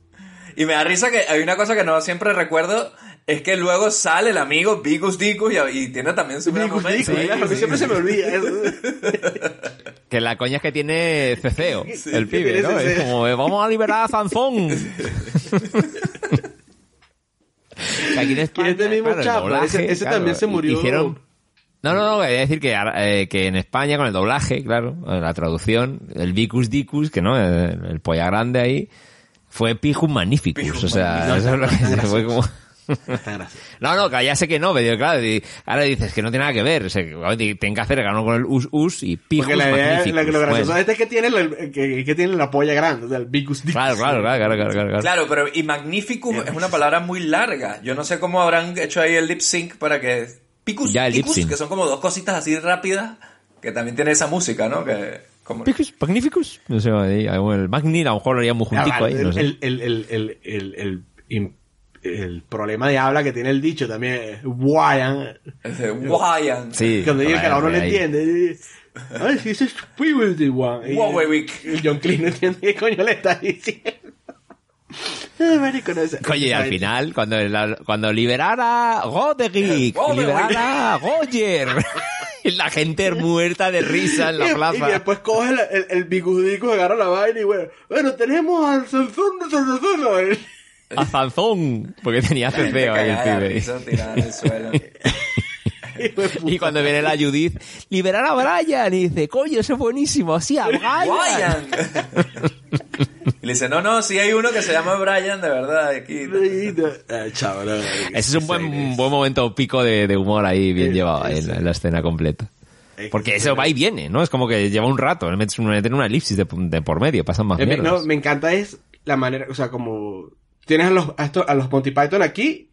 Y me da risa que hay una cosa que no siempre recuerdo, es que luego sale el amigo Bicus Dicus y, y tiene también su momento. dicus, ahí. claro, que siempre se me olvida eso. Que la coña es que tiene ceceo, el pibe, ¿no? Es ceceo. como, eh, vamos a liberar a Zanzón. [LAUGHS] Que aquí en España, este mismo claro, doblaje, ese- ese claro, también se murió. Hicieron... No, no, no, quería decir que, eh, que en España con el doblaje, claro, la traducción, el Vicus Dicus, que no, el, el polla grande ahí, fue Pijus Magnificus, o sea, Magnificus. eso es lo que Está fue como... No, no, [LAUGHS] que ya sé que no, pero claro, ahora dices que no tiene nada que ver, o sea, que tienen que hacer ganó con el us us y pijus Porque la idea, la, lo gracioso Bueno, de este es que tiene, la, que, que tiene la polla grande, o sea, el Vicus dicus. claro, claro, claro, claro, claro, claro. Claro, pero y Magnificus es una palabra muy larga. Yo no sé cómo habrán hecho ahí el lip sync para que Picus Ya, el sync. que son como dos cositas así rápidas, que también tiene esa música, ¿no? Que como Pijus Magnificus, no sé, ahí, el Magni a lo mejor lo haría muy juntico ahí, no el, sé. el, el, el, el, el, el- problema de habla que tiene el dicho también es Wyan. Wyan. Sí, Cuando dice que uno no le entiende. Ay, ese es John Cleese no entiende qué coño le está diciendo. Ay, marico, no sé. Oye, y al final, cuando, la- cuando liberara Goderick. liberara Goyer, [LAUGHS] y la gente muerta de risa en la Y- Y plaza. después coge el, el, el bicudico, agarra la vaina y bueno, bueno, tenemos al Sansón de Sansón. A Zanzón, porque tenía ceceo ahí el pibe. [LAUGHS] [LAUGHS] y cuando viene la Judith, liberar a Brian. Y dice, coño, eso es buenísimo. Sí, a Brian. [LAUGHS] Y le dice, no, no, sí hay uno que se llama Brian, de verdad. Aquí. Chao, no, Ese es un buen, buen momento pico de, de humor ahí, bien llevado en, la- en la escena completa. Porque eso va y viene, ¿no? Es como que lleva un rato, le metes un- meten una elipsis de, de por medio, pasan más Eh, me- mierdas. no, me encanta es la manera, o sea, como tienes a los, a, estos- a los Monty Python aquí,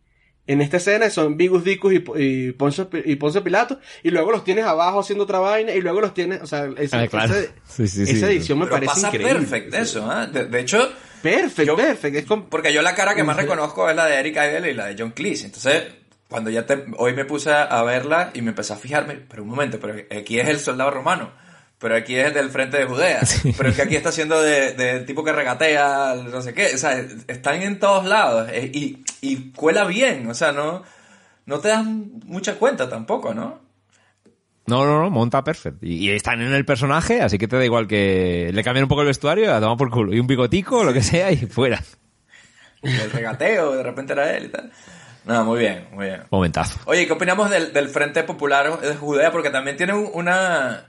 en esta escena son Vigus Dicus y, y, Poncio, y Poncio Pilato, y luego los tienes abajo haciendo otra vaina, y luego los tienes, o sea, esa, Ah, claro. esa- Sí, sí, sí. esa edición me Pero parece pasa increíble. perfecto eso, ¿ah? de, de hecho, Perfecto, perfecto. Es como- porque yo la cara que más reconozco es la de Eric Idle y la de John Cleese. Entonces, cuando ya te, hoy me puse a verla y me empecé a fijarme, pero un momento, pero aquí es el soldado romano. Pero aquí es del frente de Judea. [LAUGHS] Pero es que aquí está haciendo de, de tipo que regatea, no sé qué. O sea, están en todos lados. eh, Y, y cuela bien. O sea, no, no te das mucha cuenta tampoco, ¿no? No, no, no, monta perfecto. Y, y están en el personaje, así que te da igual que le cambien un poco el vestuario, a tomar por culo. Y un bigotico, lo que sea, y fuera. El regateo, de repente era él y tal. No, muy bien, muy bien. Momentazo. Oye, ¿qué opinamos del, del Frente Popular de Judea? Porque también tiene un- una...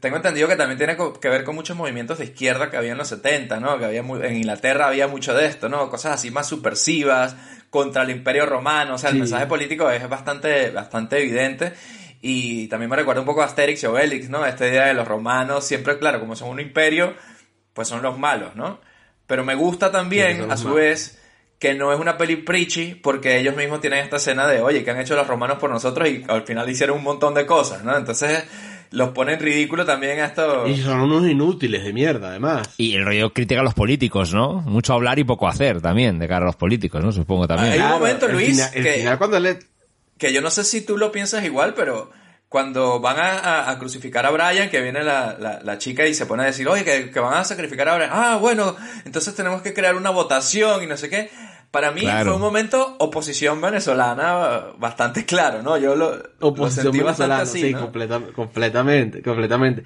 Tengo entendido que también tiene que ver con muchos movimientos de izquierda que había en los 70, ¿no? Que había en Inglaterra había mucho de esto, ¿no? Cosas así más subversivas contra el Imperio Romano. O sea, el Sí. mensaje político es bastante, bastante evidente. Y también me recuerda un poco a Asterix y Obelix, ¿no? Esta idea de los romanos, siempre, claro, como son un imperio, pues son los malos, ¿no? Pero me gusta también, a su malos. vez, que no es una peli preachy, porque ellos mismos tienen esta escena de, oye, que han hecho los romanos por nosotros y al final hicieron un montón de cosas, ¿no? Entonces los ponen ridículo también a esto. Y son unos inútiles de mierda, además. Y el rollo critica a los políticos, ¿no? Mucho hablar y poco hacer también, de cara a los políticos, ¿no? Supongo también. Hay un momento, el Luis, final- el que, final cuando le... que yo no sé si tú lo piensas igual, pero cuando van a, a- a crucificar a Brian, que viene la, la- la chica y se pone a decir, oye, que, que van a sacrificar a Brian. Ah, bueno, entonces tenemos que crear una votación y no sé qué. Para mí Claro. fue un momento oposición venezolana bastante claro, ¿no? Yo lo, lo Oposición sentí bastante venezolana, así, sí, ¿no? completa- completamente, completamente.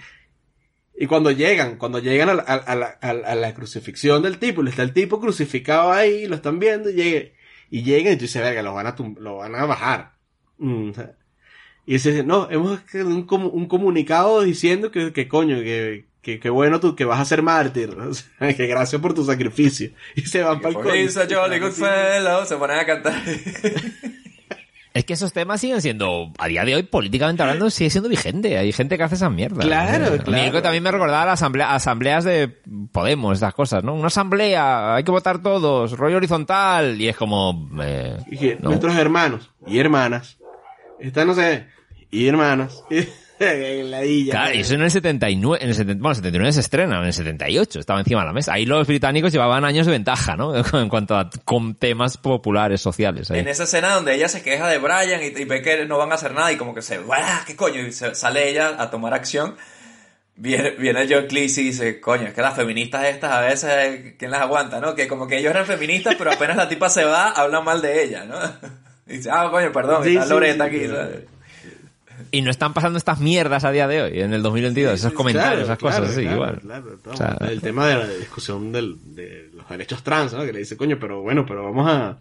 Y cuando llegan, cuando llegan a la, a- a la- a la- a la crucifixión del tipo, está el tipo crucificado ahí, lo están viendo, y, llegue- y llegan y tú dices, verga, lo van a, tum- lo van a bajar. Mm, y dice, no, hemos un, un comunicado diciendo que, que coño, que, que, que bueno tú, que vas a ser mártir, [LAUGHS] o sea, que gracias por tu sacrificio. Y se van para el coño. Se ponen a cantar. [LAUGHS] Es que esos temas siguen siendo, a día de hoy, políticamente hablando, sigue siendo vigente. Hay gente que hace esas mierdas. Claro, mí claro. que también me recordaba las asamblea- asambleas de Podemos, estas cosas, ¿no? Una asamblea, hay que votar todos, rollo horizontal, y es como... eh, Y que no. nuestros hermanos y hermanas están, no sé, y hermanas. [LAUGHS] [LAUGHS] Claro, y eso en el 79, en el 70, bueno, el 79 se estrena, en el 78 estaba encima de la mesa. Ahí los británicos llevaban años de ventaja, ¿no? [LAUGHS] En cuanto a con temas populares, sociales. ahí. En esa escena donde ella se queja de Brian y, y ve que no van a hacer nada y como que se, ¡ah, qué coño! Y se- sale ella a tomar acción. Viene, viene John Cleese y dice, coño, es que las feministas estas a veces, ¿quién las aguanta, no? Que como que ellos eran feministas, pero apenas la tipa se va, hablan mal de ella, ¿no? [LAUGHS] Y dice, ah, coño, perdón, Sí, está Loreta sí, aquí, sí. ¿sabes? Y no están pasando estas mierdas a día de hoy, en el 2022, esos comentarios, esas Claro, cosas, sí, claro, igual. claro, todo. O sea, el tema de la discusión del, de los derechos trans, ¿no? Que le dice, coño, pero bueno, pero vamos a,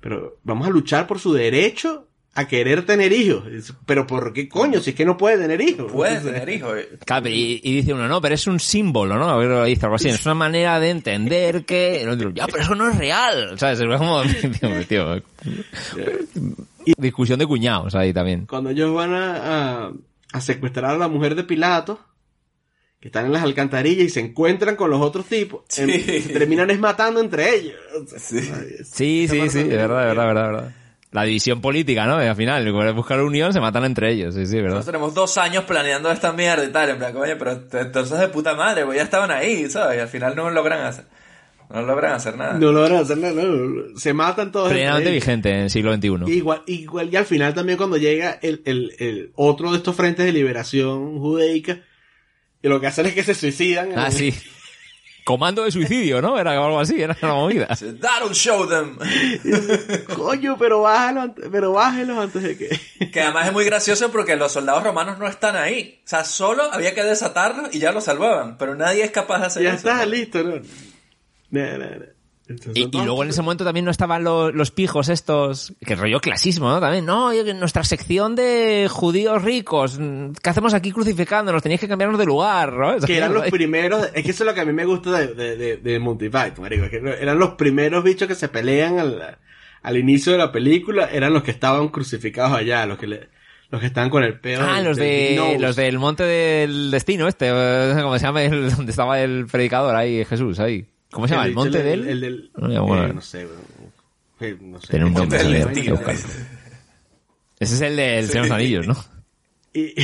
pero vamos a luchar por su derecho a querer tener hijos. Pero ¿por qué coño? Si es que no puede tener hijos. Puede tener hijos. Claro, pero y, y dice uno, no, pero es un símbolo, ¿no? A ver, lo dice algo así, es una manera de entender que... ya, pero eso no es real, ¿sabes? Es como, [LAUGHS] tío, tío, discusión de cuñados ahí también. Cuando ellos van a, a, a secuestrar a la mujer de Pilato, que están en las alcantarillas y se encuentran con los otros tipos, Sí. em- se terminan es matando entre ellos. Sí. Sí, sí, sí, de verdad, de verdad, verdad, de verdad. La división política, ¿no? Y al final, buscar unión, se matan entre ellos, sí, sí, verdad. Nosotros tenemos dos años planeando esta mierda y tal, en plan, coño, pero entonces de puta madre, pues ya estaban ahí, ¿sabes? Y al final no logran hacer, no logran hacer nada. No logran hacer nada, no, se matan todos. Plenamente vigente en el siglo XXI. Igual, igual, y al final también cuando llega el, el, el otro de estos frentes de liberación judaica, y lo que hacen es que se suicidan. Ah, sí. [LAUGHS] Comando de suicidio, ¿no? Era algo así, era una movida. [LAUGHS] That'll show them. [LAUGHS] Coño, pero bájalo, antes- pero bájelos antes de que... Que además es muy gracioso porque los soldados romanos no están ahí. O sea, solo había que desatarlos y ya lo salvaban. Pero nadie es capaz de hacer ya eso. está, listo, ¿no? Y, y luego en ese momento también no estaban los, los pijos estos, que rollo clasismo, ¿no? También, no, nuestra sección de judíos ricos, ¿qué hacemos aquí crucificándonos? Teníais que cambiarnos de lugar, ¿no? [LAUGHS] Que eran los primeros, es que eso es lo que a mí me gusta de, de, de, de Monty Python, marico, que eran los primeros bichos que se pelean al, al inicio de la película, eran los que estaban crucificados allá, los que le, los que estaban con el pedo. Ah, los de, los del monte del destino este, ¿cómo se llama? El- [LAUGHS] donde estaba el predicador ahí, Jesús, ahí. ¿Cómo se llama? ¿El, monte el, del? El, del, No me acuerdo. eh, no sé. Eh, no sé. Tiene un nombre. Ese es el del Señor de los Anillos, ¿no? [LAUGHS] Y,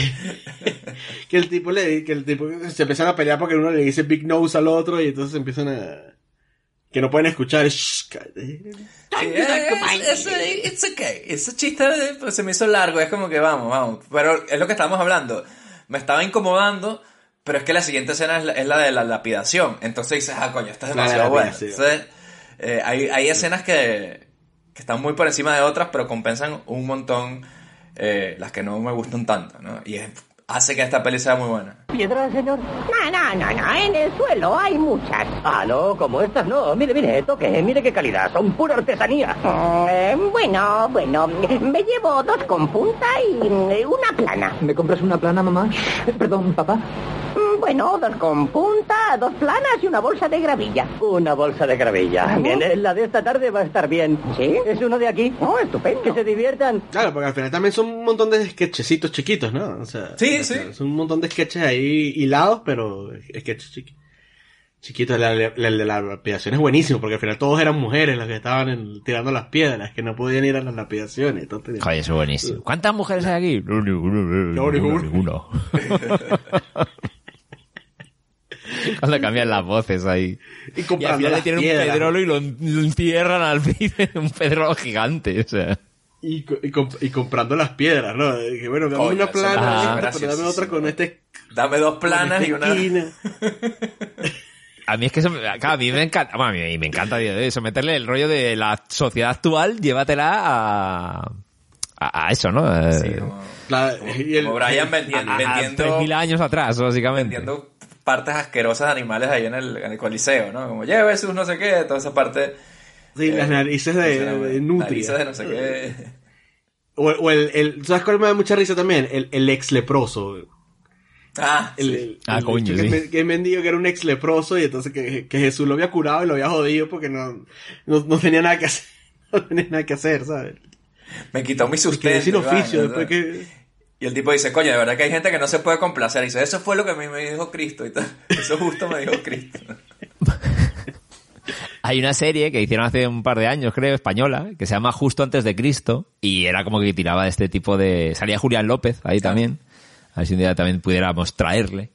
que el tipo le que el tipo se empiezan a pelear porque uno le dice big nose al otro y entonces empiezan a que no pueden escuchar Shh, cállate. Sí, es- es- it's okay. Ese chiste eh, pues, se me hizo largo, es como que vamos, vamos. Pero es lo que estábamos hablando. Me estaba incomodando, pero es que la siguiente escena es la, es la de la lapidación. Entonces dices, ah, coño, esto es demasiado lapidación. Entonces, eh, hay, hay escenas que, que están muy por encima de otras, pero compensan un montón eh, las que no me gustan tanto, ¿no? Y es- hace que esta peli sea muy buena. ¿Piedra, señor? No, no, no, no, en el suelo hay muchas. Ah, no, como estas no. Mire, mire, toque, mire qué calidad. Son pura artesanía. Mm, eh, bueno, bueno, me llevo dos con punta y eh, una plana. ¿Me compras una plana, mamá? Perdón, papá. Mm, Bueno, dos con punta, dos planas y una bolsa de gravilla. Una bolsa de gravilla. Bien, eh, la de esta tarde va a estar bien. ¿Sí? Es uno de aquí. Oh, estupendo. Que se diviertan. Claro, porque al final también son un montón de sketchecitos chiquitos, ¿no? O sea, Sí, o sea, sí. Son un montón de sketches ahí hilados, pero sketches chiqui- chiquitos. La, la, la, la lapidación es buenísimo, porque al final todos eran mujeres las que estaban en- tirando las piedras, que no podían ir a las lapidaciones. Entonces, Joder, eso es buenísimo. ¿Cuántas mujeres hay aquí? No, ninguna, No, ninguna. [LAUGHS] [LAUGHS] [LAUGHS] Cuando cambian las voces ahí. y Y al comprando final le las tienen un piedras. pedrolo y lo, lo entierran al fin [LAUGHS] un pedrolo gigante, o sea. Y, co- y, comp- y comprando las piedras, ¿no? Que bueno, dame Coño, una plana, pero dame otra con este. Dame dos con planas y una... [LAUGHS] A mí es que eso, a mí me encanta, bueno, a mí me encanta eso, meterle el rollo de la sociedad actual, llévatela a, a, a eso, ¿no? Eh, Sí, como, La- y el- como Brian vendi- a- a vendiendo... 3.000 años atrás, básicamente. vendiendo partes asquerosas de animales ahí en el, en el coliseo, ¿no? Como sus no sé qué, toda esa parte... Sí, las eh, narices de, de nutria. Narices de no sé qué... O, o el, el, ¿sabes cuál me da mucha risa también? El, el ex leproso. Ah, El, sí. el- Ah, el coño, que, sí. me- que mendigo que era un ex leproso y entonces que, que Jesús lo había curado y lo había jodido porque no, no, no tenía nada que hacer. [LAUGHS] No tenía nada que hacer, ¿sabes? Me quitó mi Quedé sustento. sin y vaina, oficio después ¿sabes? que... Y el tipo dice, coño, de verdad que hay gente que no se puede complacer. Y dice, eso fue lo que a mí me dijo Cristo y tal. [LAUGHS] Eso justo me dijo Cristo. [LAUGHS] Hay una serie que hicieron hace un par de años, creo, española, que se llama Justo antes de Cristo, y era como que tiraba de este tipo de... Salía Julián López ahí también, a ver si un día también pudiéramos traerle.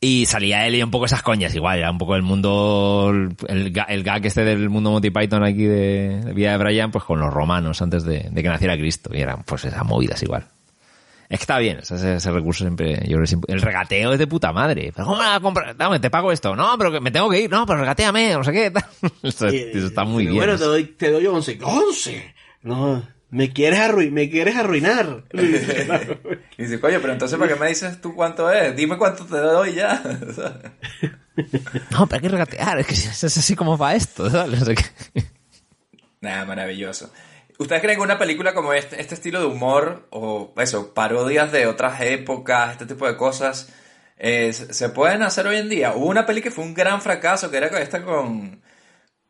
Y salía él y un poco esas coñas, igual, era un poco el mundo, el, el gag este del mundo Monty Python aquí de, de Vida de Brian, pues con los romanos antes de, de que naciera Cristo, y eran pues esas movidas igual. Es que está bien, ese, ese recurso siempre, yo creo que siempre- el regateo es de puta madre. Pero ¿cómo me vas a comprar? Dame, te pago esto. No, pero que me tengo que ir. No, pero regateame, no sé qué. [LAUGHS] Eso, eso está muy bien. Bueno, te doy, te doy 11. ¡11! No, me quieres, arrui- me quieres arruinar. [LAUGHS] [LAUGHS] Y dice, coño, pero entonces, ¿para qué me dices tú cuánto es? Dime cuánto te doy ya. No, pero hay que regatear. Es que es así como va esto. ¿sabes? Nada, maravilloso. ¿Ustedes creen que una película como este, este estilo de humor, o eso, parodias de otras épocas, este tipo de cosas, eh, se pueden hacer hoy en día? Hubo una peli que fue un gran fracaso, que era esta con...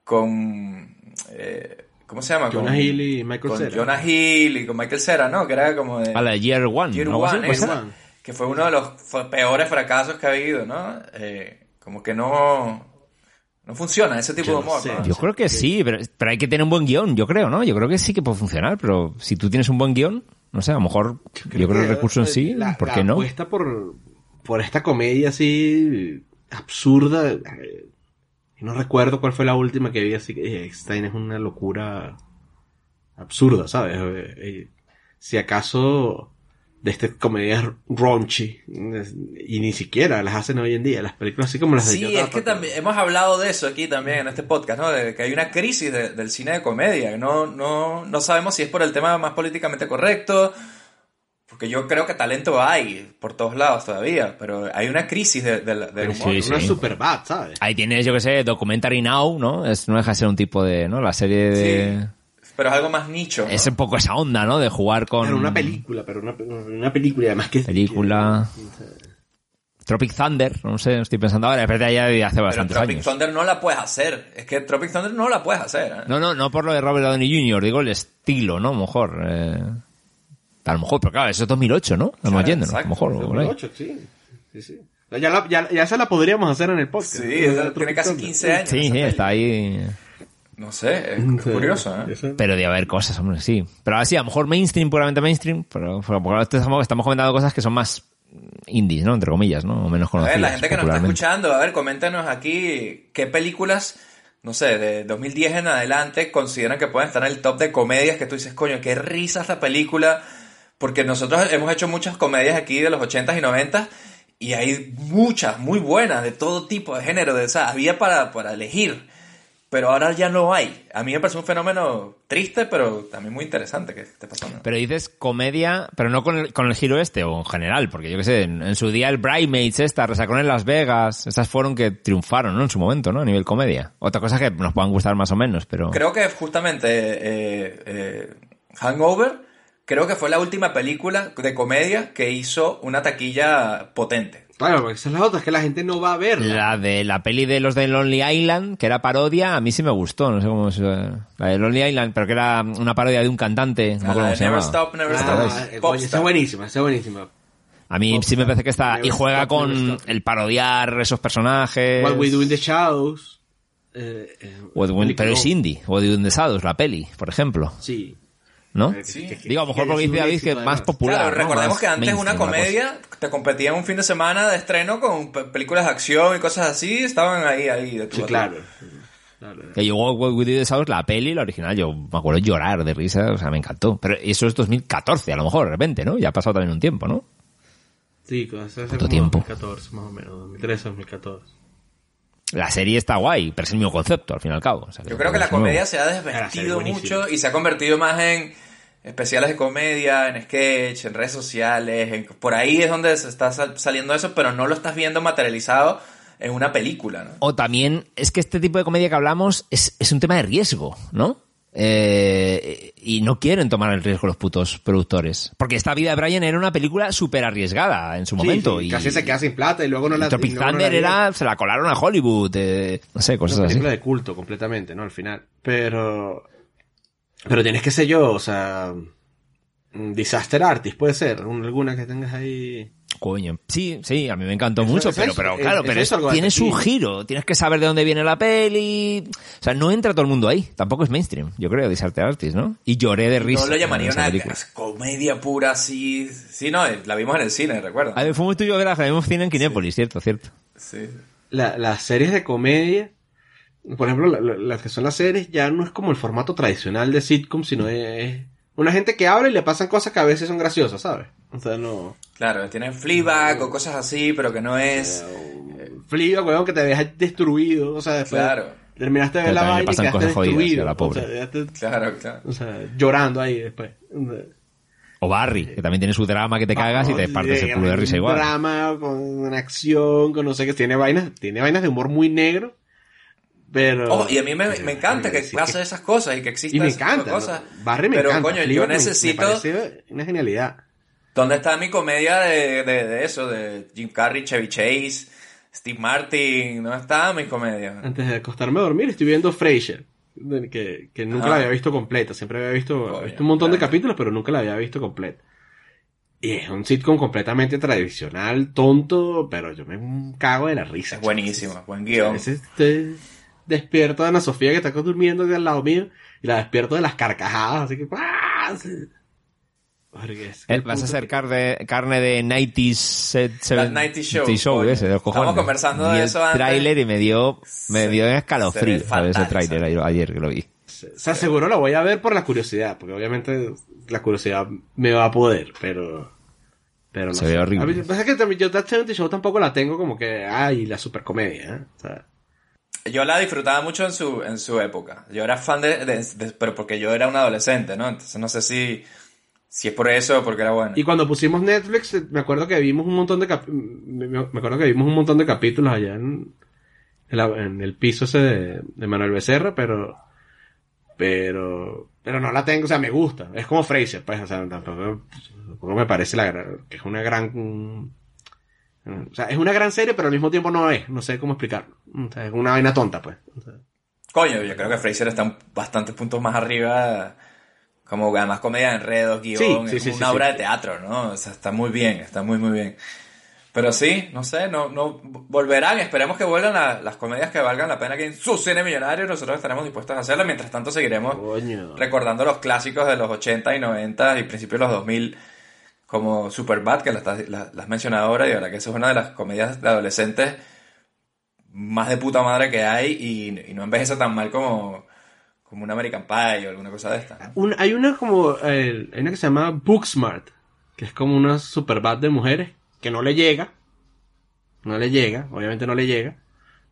con eh, ¿Cómo se llama? Jonah Con- Hill y Michael con Cera. Jonah Hill y con Michael Cera, ¿no? Que era como de... A la Year One. Year One, ¿puede ser? esa, que fue uno de los peores fracasos que ha habido, ¿no? Eh, como que no, no funciona ese tipo Yo de no humor, sé. ¿no? Yo creo que sí, pero, pero hay que tener un buen guion, yo creo, ¿no? Yo creo que sí que puede funcionar, pero si tú tienes un buen guion, no sé, a lo mejor yo creo, que el recurso en sí, la, ¿por la qué no? apuesta por, por esta comedia así absurda. eh, No recuerdo cuál fue la última que vi, así que dije, Stein es una locura absurda, ¿sabes? Eh, eh, Si acaso de estas comedias raunchy, y ni siquiera las hacen hoy en día, las películas así como las de Sí, es que también hemos hablado de eso aquí también en este podcast, ¿no? De que hay una crisis de- del cine de comedia. No, no, no sabemos si es por el tema más políticamente correcto, Porque yo creo que talento hay por todos lados todavía, pero hay una crisis de, de, del humor. Sí, sí. Una super bad, ¿sabes? Ahí tienes, yo que sé, Documentary Now, ¿no? Es, no deja de ser un tipo de, ¿no? La serie de... Pero es algo más nicho. ¿no? Es un poco esa onda, ¿no? De jugar con... Pero una película, pero una, una película además que... Película... Tropic Thunder, no sé, estoy pensando ahora, es verdad ya de hace Pero bastantes Tropic años. Thunder no la puedes hacer. Es que Tropic Thunder no la puedes hacer. ¿eh? No, no, no por lo de Robert Downey Jr., digo el estilo, ¿no? A lo mejor. eh, a lo mejor, pero claro, eso es 2008, ¿no? Estamos yendo, ¿no? A lo mejor. por ahí. 2008, sí. sí, sí. Ya, la- ya, ya esa la podríamos hacer en el podcast. Sí, tiene casi 15 años. Sí, sí, está ahí. No sé, es [LAUGHS] curioso, ¿eh? Pero de haber cosas, hombre, sí. Pero así, a lo mejor mainstream, puramente mainstream, pero, porque estamos, estamos comentando cosas que son más indies, ¿no? Entre comillas, ¿no? O menos A conocidas. ver, la gente que nos está escuchando, a ver, coméntanos aquí qué películas, no sé, de 2010 en adelante consideran que pueden estar en el top de comedias que tú dices, coño, qué risa esta película. Porque nosotros hemos hecho muchas comedias aquí de los 80s y 90s y hay muchas, muy buenas, de todo tipo de género, de, o sea, había para, para elegir. Pero ahora ya no hay. A mí me parece un fenómeno triste, pero también muy interesante que esté pasando. Pero dices comedia, pero no con el, con el giro este, o en general, porque yo qué sé, en, en su día el Bridemates esta, Resacón en Las Vegas, esas fueron que triunfaron, ¿no? En su momento, ¿no? A nivel comedia. Otra cosa que nos puedan gustar más o menos, pero... Creo que justamente eh, eh, Hangover, creo que fue la última película de comedia que hizo una taquilla potente. Claro, porque esa es la otra, es que la gente no va a verla. La de la peli de los de Lonely Island, que era parodia, a mí sí me gustó, no sé cómo se... La de Lonely Island, pero que era una parodia de un cantante, no me acuerdo Ah, cómo se Never llamaba. Stop, Never Ah, Stop. eh, coño, esa es buenísima, esa es buenísima. A mí sí me parece que está... Y juega Stop, con el parodiar esos personajes... What We Do in the Shadows. eh, eh, What We- pero es indie, What We Do in the Shadows, la peli, por ejemplo. Sí. ¿No? Sí. Digo, a lo mejor que porque dice David que es más popular. Claro, ¿no? recordemos Más que antes una comedia te competía en un fin de semana de estreno con pe- películas de acción y cosas así, estaban ahí, ahí. De tu Sí, claro. Que yo What We the Shadows, la peli, la original, yo me acuerdo llorar de risa, o sea, me encantó. Pero eso es 2014, a lo mejor, de repente, ¿no? Ya ha pasado también un tiempo, ¿no? Sí, hace hace ¿Cuánto como tiempo? 2014 más o menos, 2013, 2014. La serie está guay, pero es el mismo concepto, al fin y al cabo. O sea, Yo creo que la nuevo. comedia se ha desvestido mucho y se ha convertido más en especiales de comedia, en sketch, en redes sociales, en- por ahí es donde se está sal- saliendo eso, pero no lo estás viendo materializado en una película, ¿no? O también es que este tipo de comedia que hablamos es, es un tema de riesgo, ¿no? Eh, y no quieren tomar el riesgo los putos productores. Porque esta vida de Brian era una película súper arriesgada en su Sí, momento. sí, y casi se queda sin plata y luego no la Tropic no Thunder era, se la colaron a Hollywood, eh, no sé, cosas una así. película de culto completamente, ¿no? Al final. Pero. Pero tienes que ser yo, o sea. Disaster Artist, puede ser. un- alguna que tengas ahí. Coño. Sí, sí, a mí me encantó Eso mucho, es pero, eso, pero es- claro, es pero eso es- tiene su giro. Tienes que saber de dónde viene la peli. O sea, no entra todo el mundo ahí. Tampoco es mainstream, yo creo, Disaster Artist, ¿no? Y lloré de risa. No lo llamaría una película. comedia pura así. Sí, no, la vimos en el cine, recuerdo. A ver, fuimos tú y yo, ¿verdad? Que la vimos cine en Kinépolis, cierto, cierto. Sí. La- las series de comedia. Por ejemplo, la- la- las que son las series ya no es como el formato tradicional de sitcom, sino es. Una gente que habla y le pasan cosas que a veces son graciosas, ¿sabes? O sea, no. Claro, tienen Fleabag o cosas así, pero que no es... Fliba, weón, que te deja destruido. O sea, después Claro. terminaste de ver la vaina y pasan quedaste cosas jodidas, destruido. la pobre. O sea, Claro, claro. o sea, llorando ahí después. O Barry, que también tiene su drama que te cagas y te partes el culo de risa Un igual. drama con una acción, con no sé qué. Tiene vainas, tiene vainas de humor muy negro. Pero. Oh, y a mí me, me encanta que sí, pase esas cosas y que exista Y me ese tipo de encanta. cosas. ¿no? Barry me pero encanta. coño, Fleabag yo me- me necesito... parece una genialidad. ¿Dónde está mi comedia de, de, de eso? De Jim Carrey, Chevy Chase, Steve Martin. ¿Dónde está mi comedia? Antes de acostarme a dormir, estoy viendo Frasier. de- Que, que nunca Ah. la había visto completa. Siempre había visto, Coño, visto un montón de claro. capítulos, pero nunca la había visto completa. Y es un sitcom completamente tradicional, tonto, pero yo me cago de la risa. Es buenísimo, buen guion. A veces te despierto a Ana Sofía que está durmiendo al lado mío y la despierto de las carcajadas, así que ¡ah! Es- Eh, Vas a hacer carne, carne de 90s, set- seven- 90s show, 90s show ese, de los cojones. Estamos conversando de el eso antes. tráiler y me dio, me Se- dio escalofrío ve a ver ese tráiler ayer, que lo vi. O sea, seguro la voy a ver por la curiosidad, porque obviamente la curiosidad me va a poder, pero... Pero no Se sé. ve horrible. A mí, pasa que también yo That 70 Show tampoco la tengo como que, ay, la supercomedia, ¿eh? O sea, Yo la disfrutaba mucho en su, en su época. Yo era fan de, de- de- Pero porque yo era un adolescente, ¿no? Entonces no sé si si es por eso o porque era bueno. Y cuando pusimos Netflix, eh, me acuerdo que vimos un montón de me, acuerdo que vimos un montón de capítulos allá en, en, en el piso ese de, de Manuel Becerra, pero pero pero no la tengo, o sea, me gusta. Es como Fraser, pues, o sea, tampoco, tampoco me parece la que es una gran o sea, es una gran serie, pero al mismo tiempo no es, no sé cómo explicarlo. O sea, es una vaina tonta, pues. O sea, Coño, yo creo que Fraser está bastantes puntos más arriba. Como además comedia de enredos, guion, Sí, es sí, sí, una obra de teatro, ¿no? O sea, está muy bien, está muy, muy bien. Pero sí, no sé, no, no volverán, esperemos que vuelvan la- las comedias que valgan la pena aquí en su cine millonario, nosotros estaremos dispuestos a hacerlas, mientras tanto seguiremos recordando los clásicos de los 80 y 90 y principios de los 2000 como Superbad, que la, la- la mencionado ahora, y de verdad que eso es una de las comedias de adolescentes más de puta madre que hay y, no envejece tan mal como, como un American Pie o alguna cosa de esta. hay una como, hay una que se llama Booksmart, que es como una super bad de mujeres, que no le llega, no le llega, obviamente no le llega,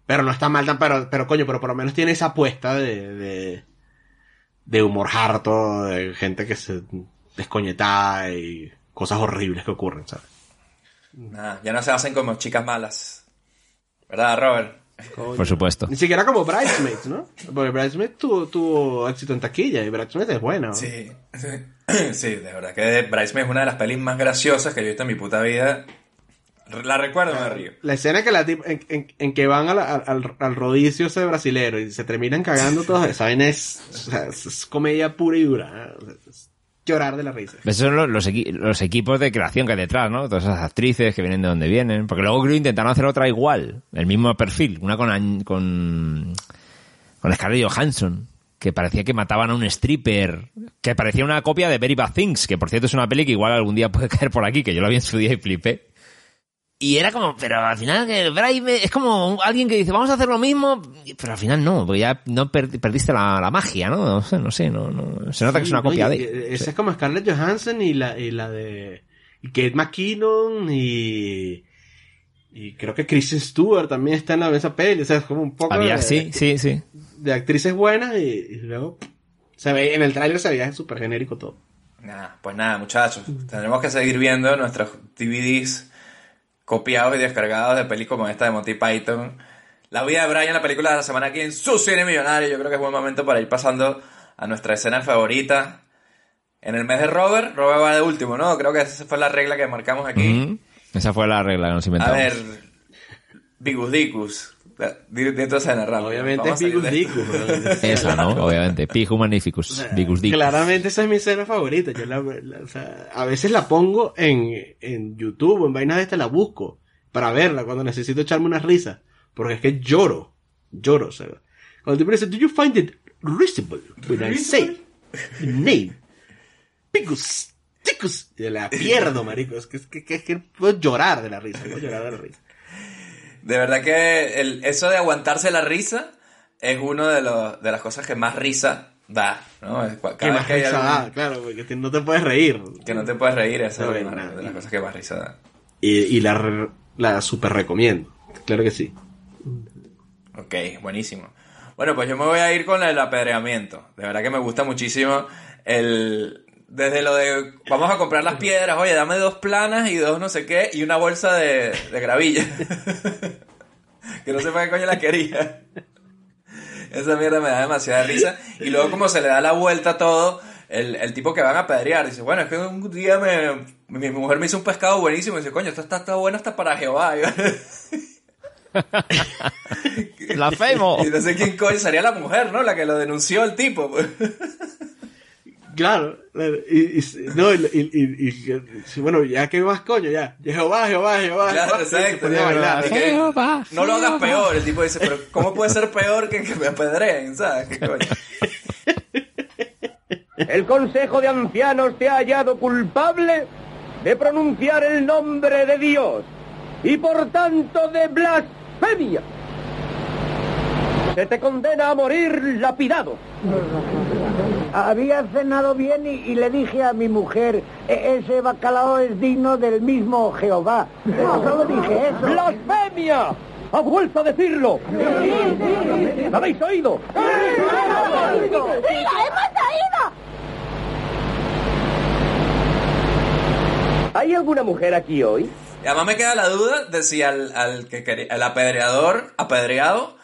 pero no está mal tan, pero, pero coño, pero por lo menos tiene esa apuesta de, de, de humor harto, de gente que se descoñetada y cosas horribles que ocurren, ¿sabes? Nada, ya no se hacen como chicas malas. ¿Verdad, Robert? Por supuesto. Ni siquiera como Bridesmaids, ¿no? Porque Bridesmaids tuvo, tuvo éxito en taquilla y Bridesmaids es buena. ¿no? Sí, sí, [CLEARS THROAT] de verdad que Bridesmaid es una de las pelis más graciosas que yo he visto en mi puta vida. La recuerdo, me río. La escena que la en, en- en que van a la- al, al- rodicio ese brasilero y se terminan cagando todos, esa vaina es, o sea, es, es comedia pura y dura. ¿eh? O sea, es llorar de la risa. Esos son los, los equi- los equipos de creación que hay detrás, ¿no? Todas esas actrices que vienen de donde vienen. Porque luego creo intentaron hacer otra igual, el mismo perfil, una con, con, con Scarlett Johansson, que parecía que mataban a un stripper, que parecía una copia de Very Bad Things, que por cierto es una peli que igual algún día puede [LAUGHS] caer por aquí, que yo la vi en su día y flipé. Y era como, pero al final que Brave es como un- alguien que dice, vamos a hacer lo mismo, pero al final no, porque ya no per- perdiste la, la magia, ¿no? No sé, no sé, no, no- se nota que es una copia oye, de... Esa es como Scarlett Johansson y la, y la de y Kate McKinnon y, y creo que Kristen Stewart también está en la esa peli. O sea, es como un poco Había, de, sí, sí, sí. de actrices buenas y, y luego se ve, en el tráiler se veía súper genérico todo. Nada, pues nada, muchachos. Tendremos que seguir viendo nuestros DVDs copiados y descargados de pelis como esta de Monty Python. La vida de Brian, la película de la semana aquí en su cine millonario. Yo creo que es buen momento para ir pasando a nuestra escena favorita. En el mes de Robert, Robert va de último, ¿no? Creo que esa fue la regla que marcamos aquí. Esa fue la regla que nos A inventamos. ver, Bigus Dicus. Tu escena, rápido. Obviamente esto. Dicus. [LAUGHS] Esa, ¿no? Obviamente. Pijo Magnificus. Dicus. Claramente esa es mi escena favorita. Yo la, la- o sea, a veces la pongo en, en YouTube o en vainas de esta la busco para verla cuando necesito echarme una risa. Porque es que lloro. Lloro. O sea, cuando el tipo dice, Do you find it risible when I say the name? Picus. Ticus. Y la pierdo, marico. Es que, es que, que- es que puedo llorar de la risa. Puedo llorar de la risa. De verdad que el, eso de aguantarse la risa es uno de, los, de las cosas que más risa da, ¿no? Que Cada vez más que risa algún- da, claro, porque no te puedes reír. que no te puedes reír, eso No, es una no. de las cosas que más risa da. Y, y la, la super recomiendo. Claro que sí. Ok, buenísimo. Bueno, pues yo me voy a ir con el apedreamiento. De verdad que me gusta muchísimo el... Desde lo de vamos a comprar las piedras, oye, dame dos planas y dos no sé qué, y una bolsa de, de gravilla. [LAUGHS] que no sé para qué coño la quería. Esa mierda me da demasiada risa. Y luego como se le da la vuelta a todo, el, el tipo que van a pedrear dice, bueno, es que un día me, mi mujer me hizo un pescado buenísimo. Y dice, coño, esto está, está bueno hasta para Jehová. [LAUGHS] La Femo. Y no sé quién coño sería la mujer, ¿no? La que lo denunció al tipo. Claro, y, y- no, y, y- y- y- sí, bueno, ya que más coño, ya, Jehová, Jehová, Jehová, Claro, Jehová, se exacto. bailar. Que no lo hagas peor. El tipo dice, pero ¿cómo puede ser peor que que me apedreen? ¿Sabes? ¿Qué coño? [LAUGHS] El Consejo de Ancianos te ha hallado culpable de pronunciar el nombre de Dios y por tanto de blasfemia. Se te condena a morir lapidado. Había cenado bien y, y le dije a mi mujer, "E- ese bacalao es digno del mismo Jehová. No, solo dije eso. ¡Blasfemia! ¡Ha vuelto a decirlo! ¿La habéis oído? ¡Sí, la hemos oído! ¿Hay alguna mujer aquí hoy? Y además me queda la duda de si al, al que quería- el apedreador, apedreado,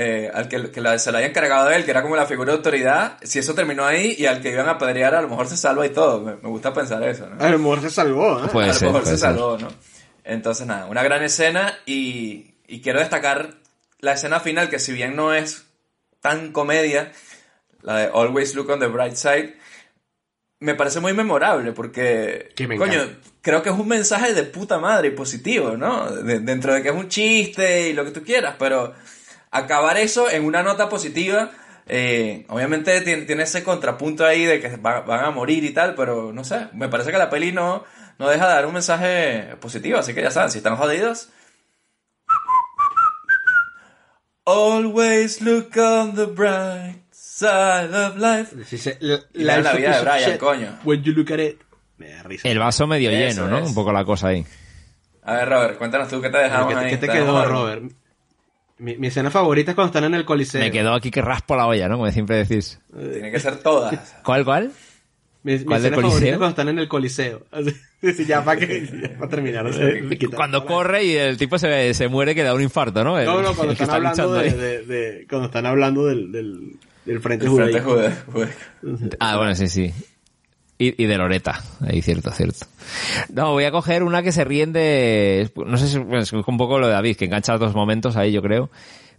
eh, al que, que la- se lo había encargado de él, que era como la figura de autoridad, si eso terminó ahí y al que iban a apedrear a lo mejor se salva y todo. Me, me gusta pensar eso, ¿no? A lo mejor se salvó, ¿eh? Puede a lo ser, mejor puede se ser. salvó, ¿no? Entonces, nada, una gran escena y, y quiero destacar la escena final, que si bien no es tan comedia, la de Always Look on the Bright Side, me parece muy memorable porque, Que me coño, creo que es un mensaje de puta madre y positivo, ¿no? De- dentro de que es un chiste y lo que tú quieras, pero acabar eso en una nota positiva, eh, obviamente tiene, tiene ese contrapunto ahí de que va- van a morir y tal, pero no sé, me parece que la peli no, no deja de dar un mensaje positivo, así que ya saben, si están jodidos. Always look on the bright side of life. La, la, la vida de Brian, coño. When you look at it. Me da risa. El vaso medio Eso lleno, ¿no? es. Un poco la cosa ahí. A ver, Robert, cuéntanos tú qué te dejamos ¿Qué, te- ahí. qué te quedó? Robert? Mi, mi escena favorita es cuando están en el coliseo. Me quedó aquí que raspo la olla, ¿no? Como siempre decís. Tiene que ser todas. ¿Cuál, cuál? Mi, mi ¿Cuál del escena favorita coliseo? es cuando están en el coliseo. Así, [LAUGHS] ya para que para terminar. o sea, me quita- Cuando corre y el tipo se, se muere que da un infarto, ¿no? El- No, no, cuando [LAUGHS] están está hablando de, ahí. de- de- cuando están hablando del, del, del frente El frente Ah, bueno, sí, sí. Y, y de Loreta, ahí cierto, cierto. No, voy a coger una que se ríen de... No sé si es un poco lo de David, que engancha dos momentos ahí, yo creo.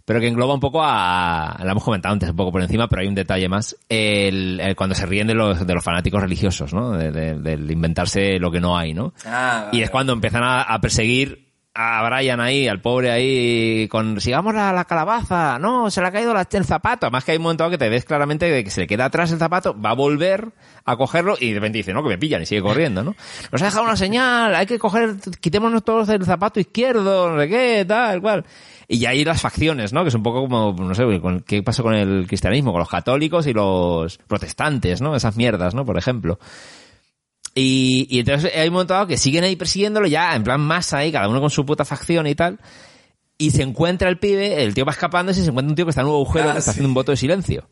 Pero que engloba un poco a... La hemos comentado antes un poco por encima, pero hay un detalle más. El, el cuando se ríen de los, de los fanáticos religiosos, ¿no? De- de- del inventarse lo que no hay, ¿no? Ah, Y es cuando empiezan a, a perseguir a Brian ahí, al pobre ahí, con sigamos la, la calabaza, no, se le ha caído la- el zapato. Además que hay un momento que te ves claramente de que se le queda atrás el zapato, va a volver a cogerlo y de repente dice, no, que me pillan y sigue corriendo, ¿no? Nos ha dejado una señal, hay que coger, quitémonos todos el zapato izquierdo, no sé qué, tal, cual. Y hay las facciones, ¿no? Que es un poco como, no sé, qué pasó con el cristianismo, con los católicos y los protestantes, ¿no? Esas mierdas, ¿no? Por ejemplo. Y, y entonces hay un momento dado que siguen ahí persiguiéndolo ya, en plan masa ahí, cada uno con su puta facción y tal. Y se encuentra el pibe, el tío va escapando y se encuentra un tío que está en un agujero Ah, que está sí. haciendo un voto de silencio.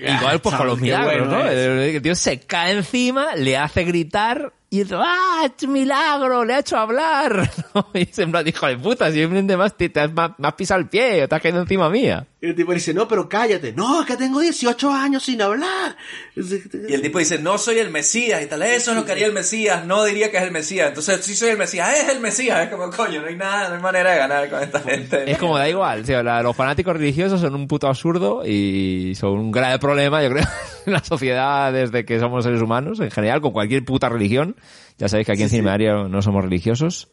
Igual pues con los milagros, bueno ¿no? el tío se cae encima, le hace gritar y dice, ¡ah, es milagro! ¡Le ha hecho hablar! [LAUGHS] ¿no? Y en plan, hijo de puta, simplemente más te, te has, más- me has pisado el pie o te has caído encima mía. Y el tipo dice, no, pero cállate. No, es que tengo 18 años sin hablar. Y el tipo dice, no soy el Mesías y tal, eso es lo que haría el Mesías, no diría que es el Mesías. Entonces, sí soy el Mesías, es el Mesías. Es como, coño, no hay nada, no hay manera de ganar con esta gente. Es como da igual, tío, la- los fanáticos religiosos son un puto absurdo y son un grave problema, yo creo, en la sociedad desde que somos seres humanos, en general, con cualquier puta religión. Ya sabéis que aquí en Cineario no somos religiosos.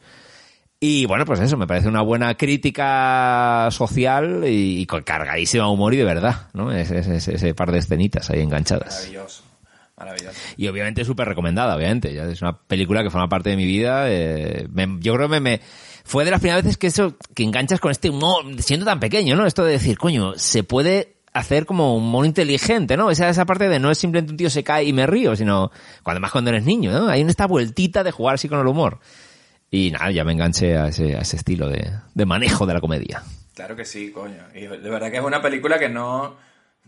Y bueno, pues eso, me parece una buena crítica social y, y con cargadísima humor y de verdad, ¿no? Ese, ese- ese par de escenitas ahí enganchadas. Maravilloso, maravilloso. Y obviamente súper recomendada, obviamente. Ya es una película que forma parte de mi vida. eh, me- yo creo que me, me- fue de las primeras veces que eso, que enganchas con este humor, siendo tan pequeño, ¿no? Esto de decir, coño, se puede hacer como un humor inteligente, ¿no? Esa, esa parte de no es simplemente un tío se cae y me río, sino cuando más cuando eres niño, ¿no? Hay esta vueltita de jugar así con el humor. Y nada, ya me enganché a ese, a ese estilo de, de manejo de la comedia. Claro que sí, coño. Y de verdad que es una película que no,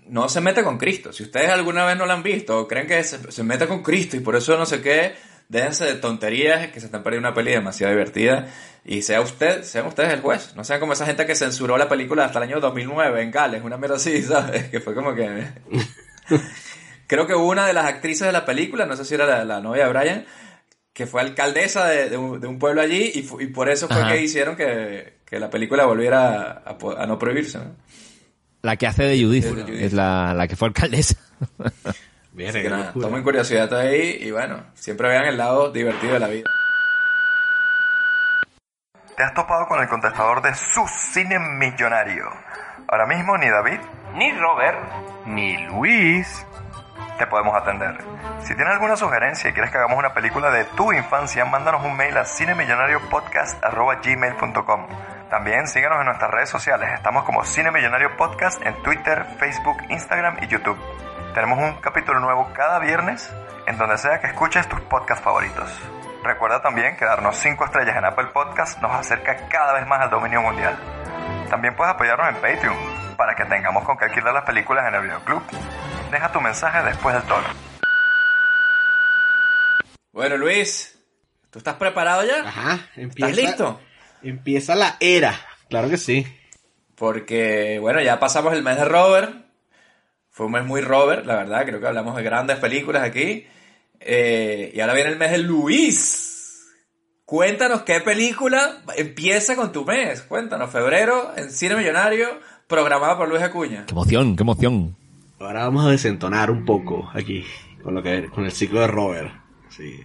no se mete con Cristo. Si ustedes alguna vez no la han visto creen que se, se mete con Cristo y por eso no sé qué, déjense de tonterías que se están perdiendo una peli demasiado divertida. Y sea usted, sean ustedes el juez. No sean como esa gente que censuró la película hasta el año 2009 en Gales, una mierda así, [LAUGHS] ¿sabes? Que fue como que... [LAUGHS] Creo que una de las actrices de la película, no sé si era la, la novia de Brian, que fue alcaldesa de, de un, de un pueblo allí y, por eso fue Ajá. que hicieron que, que la película volviera a, no prohibirse. ¿no? La que hace de Judith, De Judith. es la, la que fue alcaldesa. [LAUGHS] Así que nada, tomen curiosidad ahí y bueno, siempre vean el lado divertido de la vida. ¿Te has topado con el contestador de su cine millonario? Ahora mismo ni David, ni Robert, ni Luis te podemos atender. Si tienes alguna sugerencia y quieres que hagamos una película de tu infancia, mándanos un mail a cinemillonariopodcast.gmail.com También síguenos en nuestras redes sociales. Estamos como Cine Millonario Podcast en Twitter, Facebook, Instagram y YouTube. Tenemos un capítulo nuevo cada viernes en donde sea que escuches tus podcasts favoritos. Recuerda también que darnos 5 estrellas en Apple Podcast nos acerca cada vez más al dominio mundial. También puedes apoyarnos en Patreon para que tengamos con qué alquilar las películas en el videoclub. Deja tu mensaje después del tono. Bueno, Luis, ¿Tú estás preparado ya? Ajá, empieza, ¿Estás listo? Empieza la era, claro que sí. Porque, bueno, ya pasamos el mes de Robert. Fue un mes muy Robert, la verdad. Creo que hablamos de grandes películas aquí. Eh, y ahora viene el mes de Luis. Cuéntanos qué película empieza con tu mes. Cuéntanos, febrero en Cine Millonario, programado por Luis Acuña. Qué emoción, qué emoción. Ahora vamos a desentonar un poco aquí con lo que con el ciclo de Robert. Sí.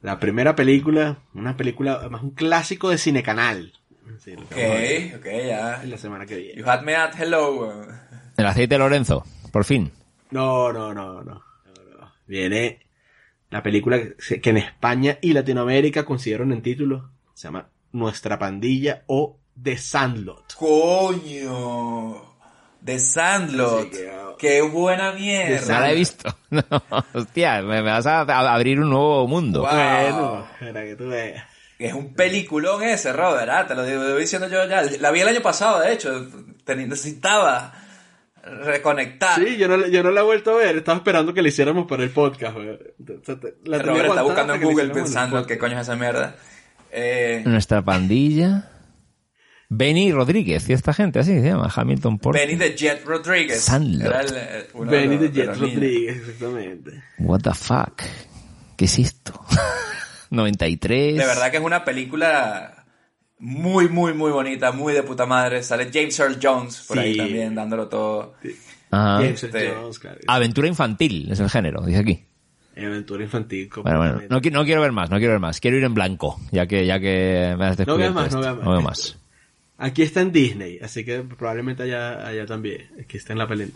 La primera película, una película, más un clásico de Cine Canal. Sí, Ok, ok, ya. en la semana que viene. You had me at hello. El aceite de Lorenzo, por fin. No, no, no, no. no. Viene la película que en España y Latinoamérica consiguieron en título. Se llama Nuestra Pandilla o The Sandlot. Coño. The Sandlot. Qué buena mierda. No la he visto. [LAUGHS] No, hostia, me, me vas a, a abrir un nuevo mundo. Wow. Bueno, para que tú veas. Es un peliculón ese, Robert, ah, te lo digo, digo diciendo yo ya. La vi el año pasado, de hecho. Te- necesitaba reconectar. Sí, yo no, la- yo no la he vuelto a ver. Estaba esperando que la hiciéramos para el podcast. güey. La tenía Robert está buscando en Google en pensando qué coño es esa mierda. Eh, Nuestra pandilla. Benny Rodríguez y esta gente, así se llama, Hamilton Port. Benny the Jet Rodríguez. Sandlot. Era el, eh, uno Benny the de Jet. Rodríguez, exactamente. What the fuck. ¿Qué es esto? [LAUGHS] 93. De verdad que es una película muy, muy, muy bonita, muy de puta madre. Sale James Earl Jones por ahí también, dándolo todo. Ajá. James Earl Este- Jones, claro. Aventura infantil es el género, dice aquí. Aventura infantil. Bueno, bueno, no, no quiero ver más, no quiero ver más. Quiero ir en blanco, ya que, ya que me has No descubierto más, esto. no veas más. No veo más. Aquí está en Disney, así que probablemente allá, allá también. Aquí está en la peli.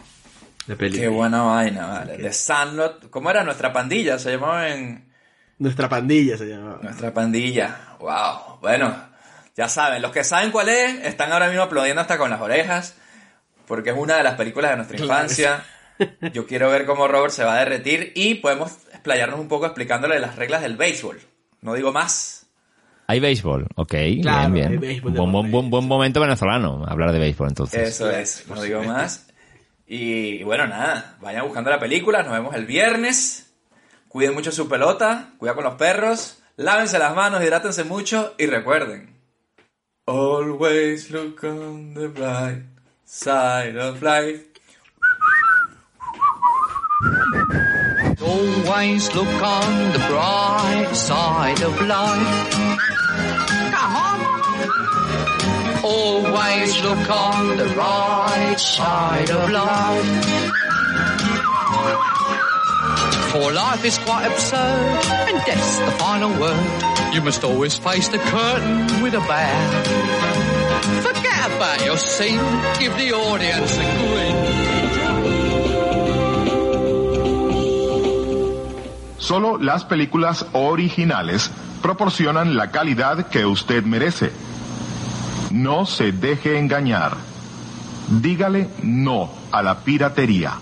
La peli. Qué buena vaina, vale. The Sandlot. ¿Cómo era nuestra pandilla? Se llamaba en... Nuestra pandilla se llama. Nuestra pandilla. Wow. Bueno, ya saben, los que saben cuál es, están ahora mismo aplaudiendo hasta con las orejas, porque es una de las películas de nuestra infancia. Yo quiero ver cómo Robert se va a derretir y podemos explayarnos un poco explicándole las reglas del béisbol. No digo más. Hay béisbol, ok, Claro, bien, hay bien. béisbol de Buen, por buen, buen, buen momento venezolano hablar de béisbol entonces. Eso es, no digo más. Y, y bueno, nada, vayan buscando la película, nos vemos el viernes. Cuiden mucho su pelota, cuida con los perros, lávense las manos, hidrátense mucho y recuerden. Always look on the bright side of life. Always look on the bright side of life. Come on. Always look on the right side of life. For life is quite absurd, and death's the final word. You must always face the curtain with a bow. Forget about your scene, give the audience a grin. Solo las películas originales proporcionan la calidad que usted merece. No se deje engañar. Dígale no a la piratería.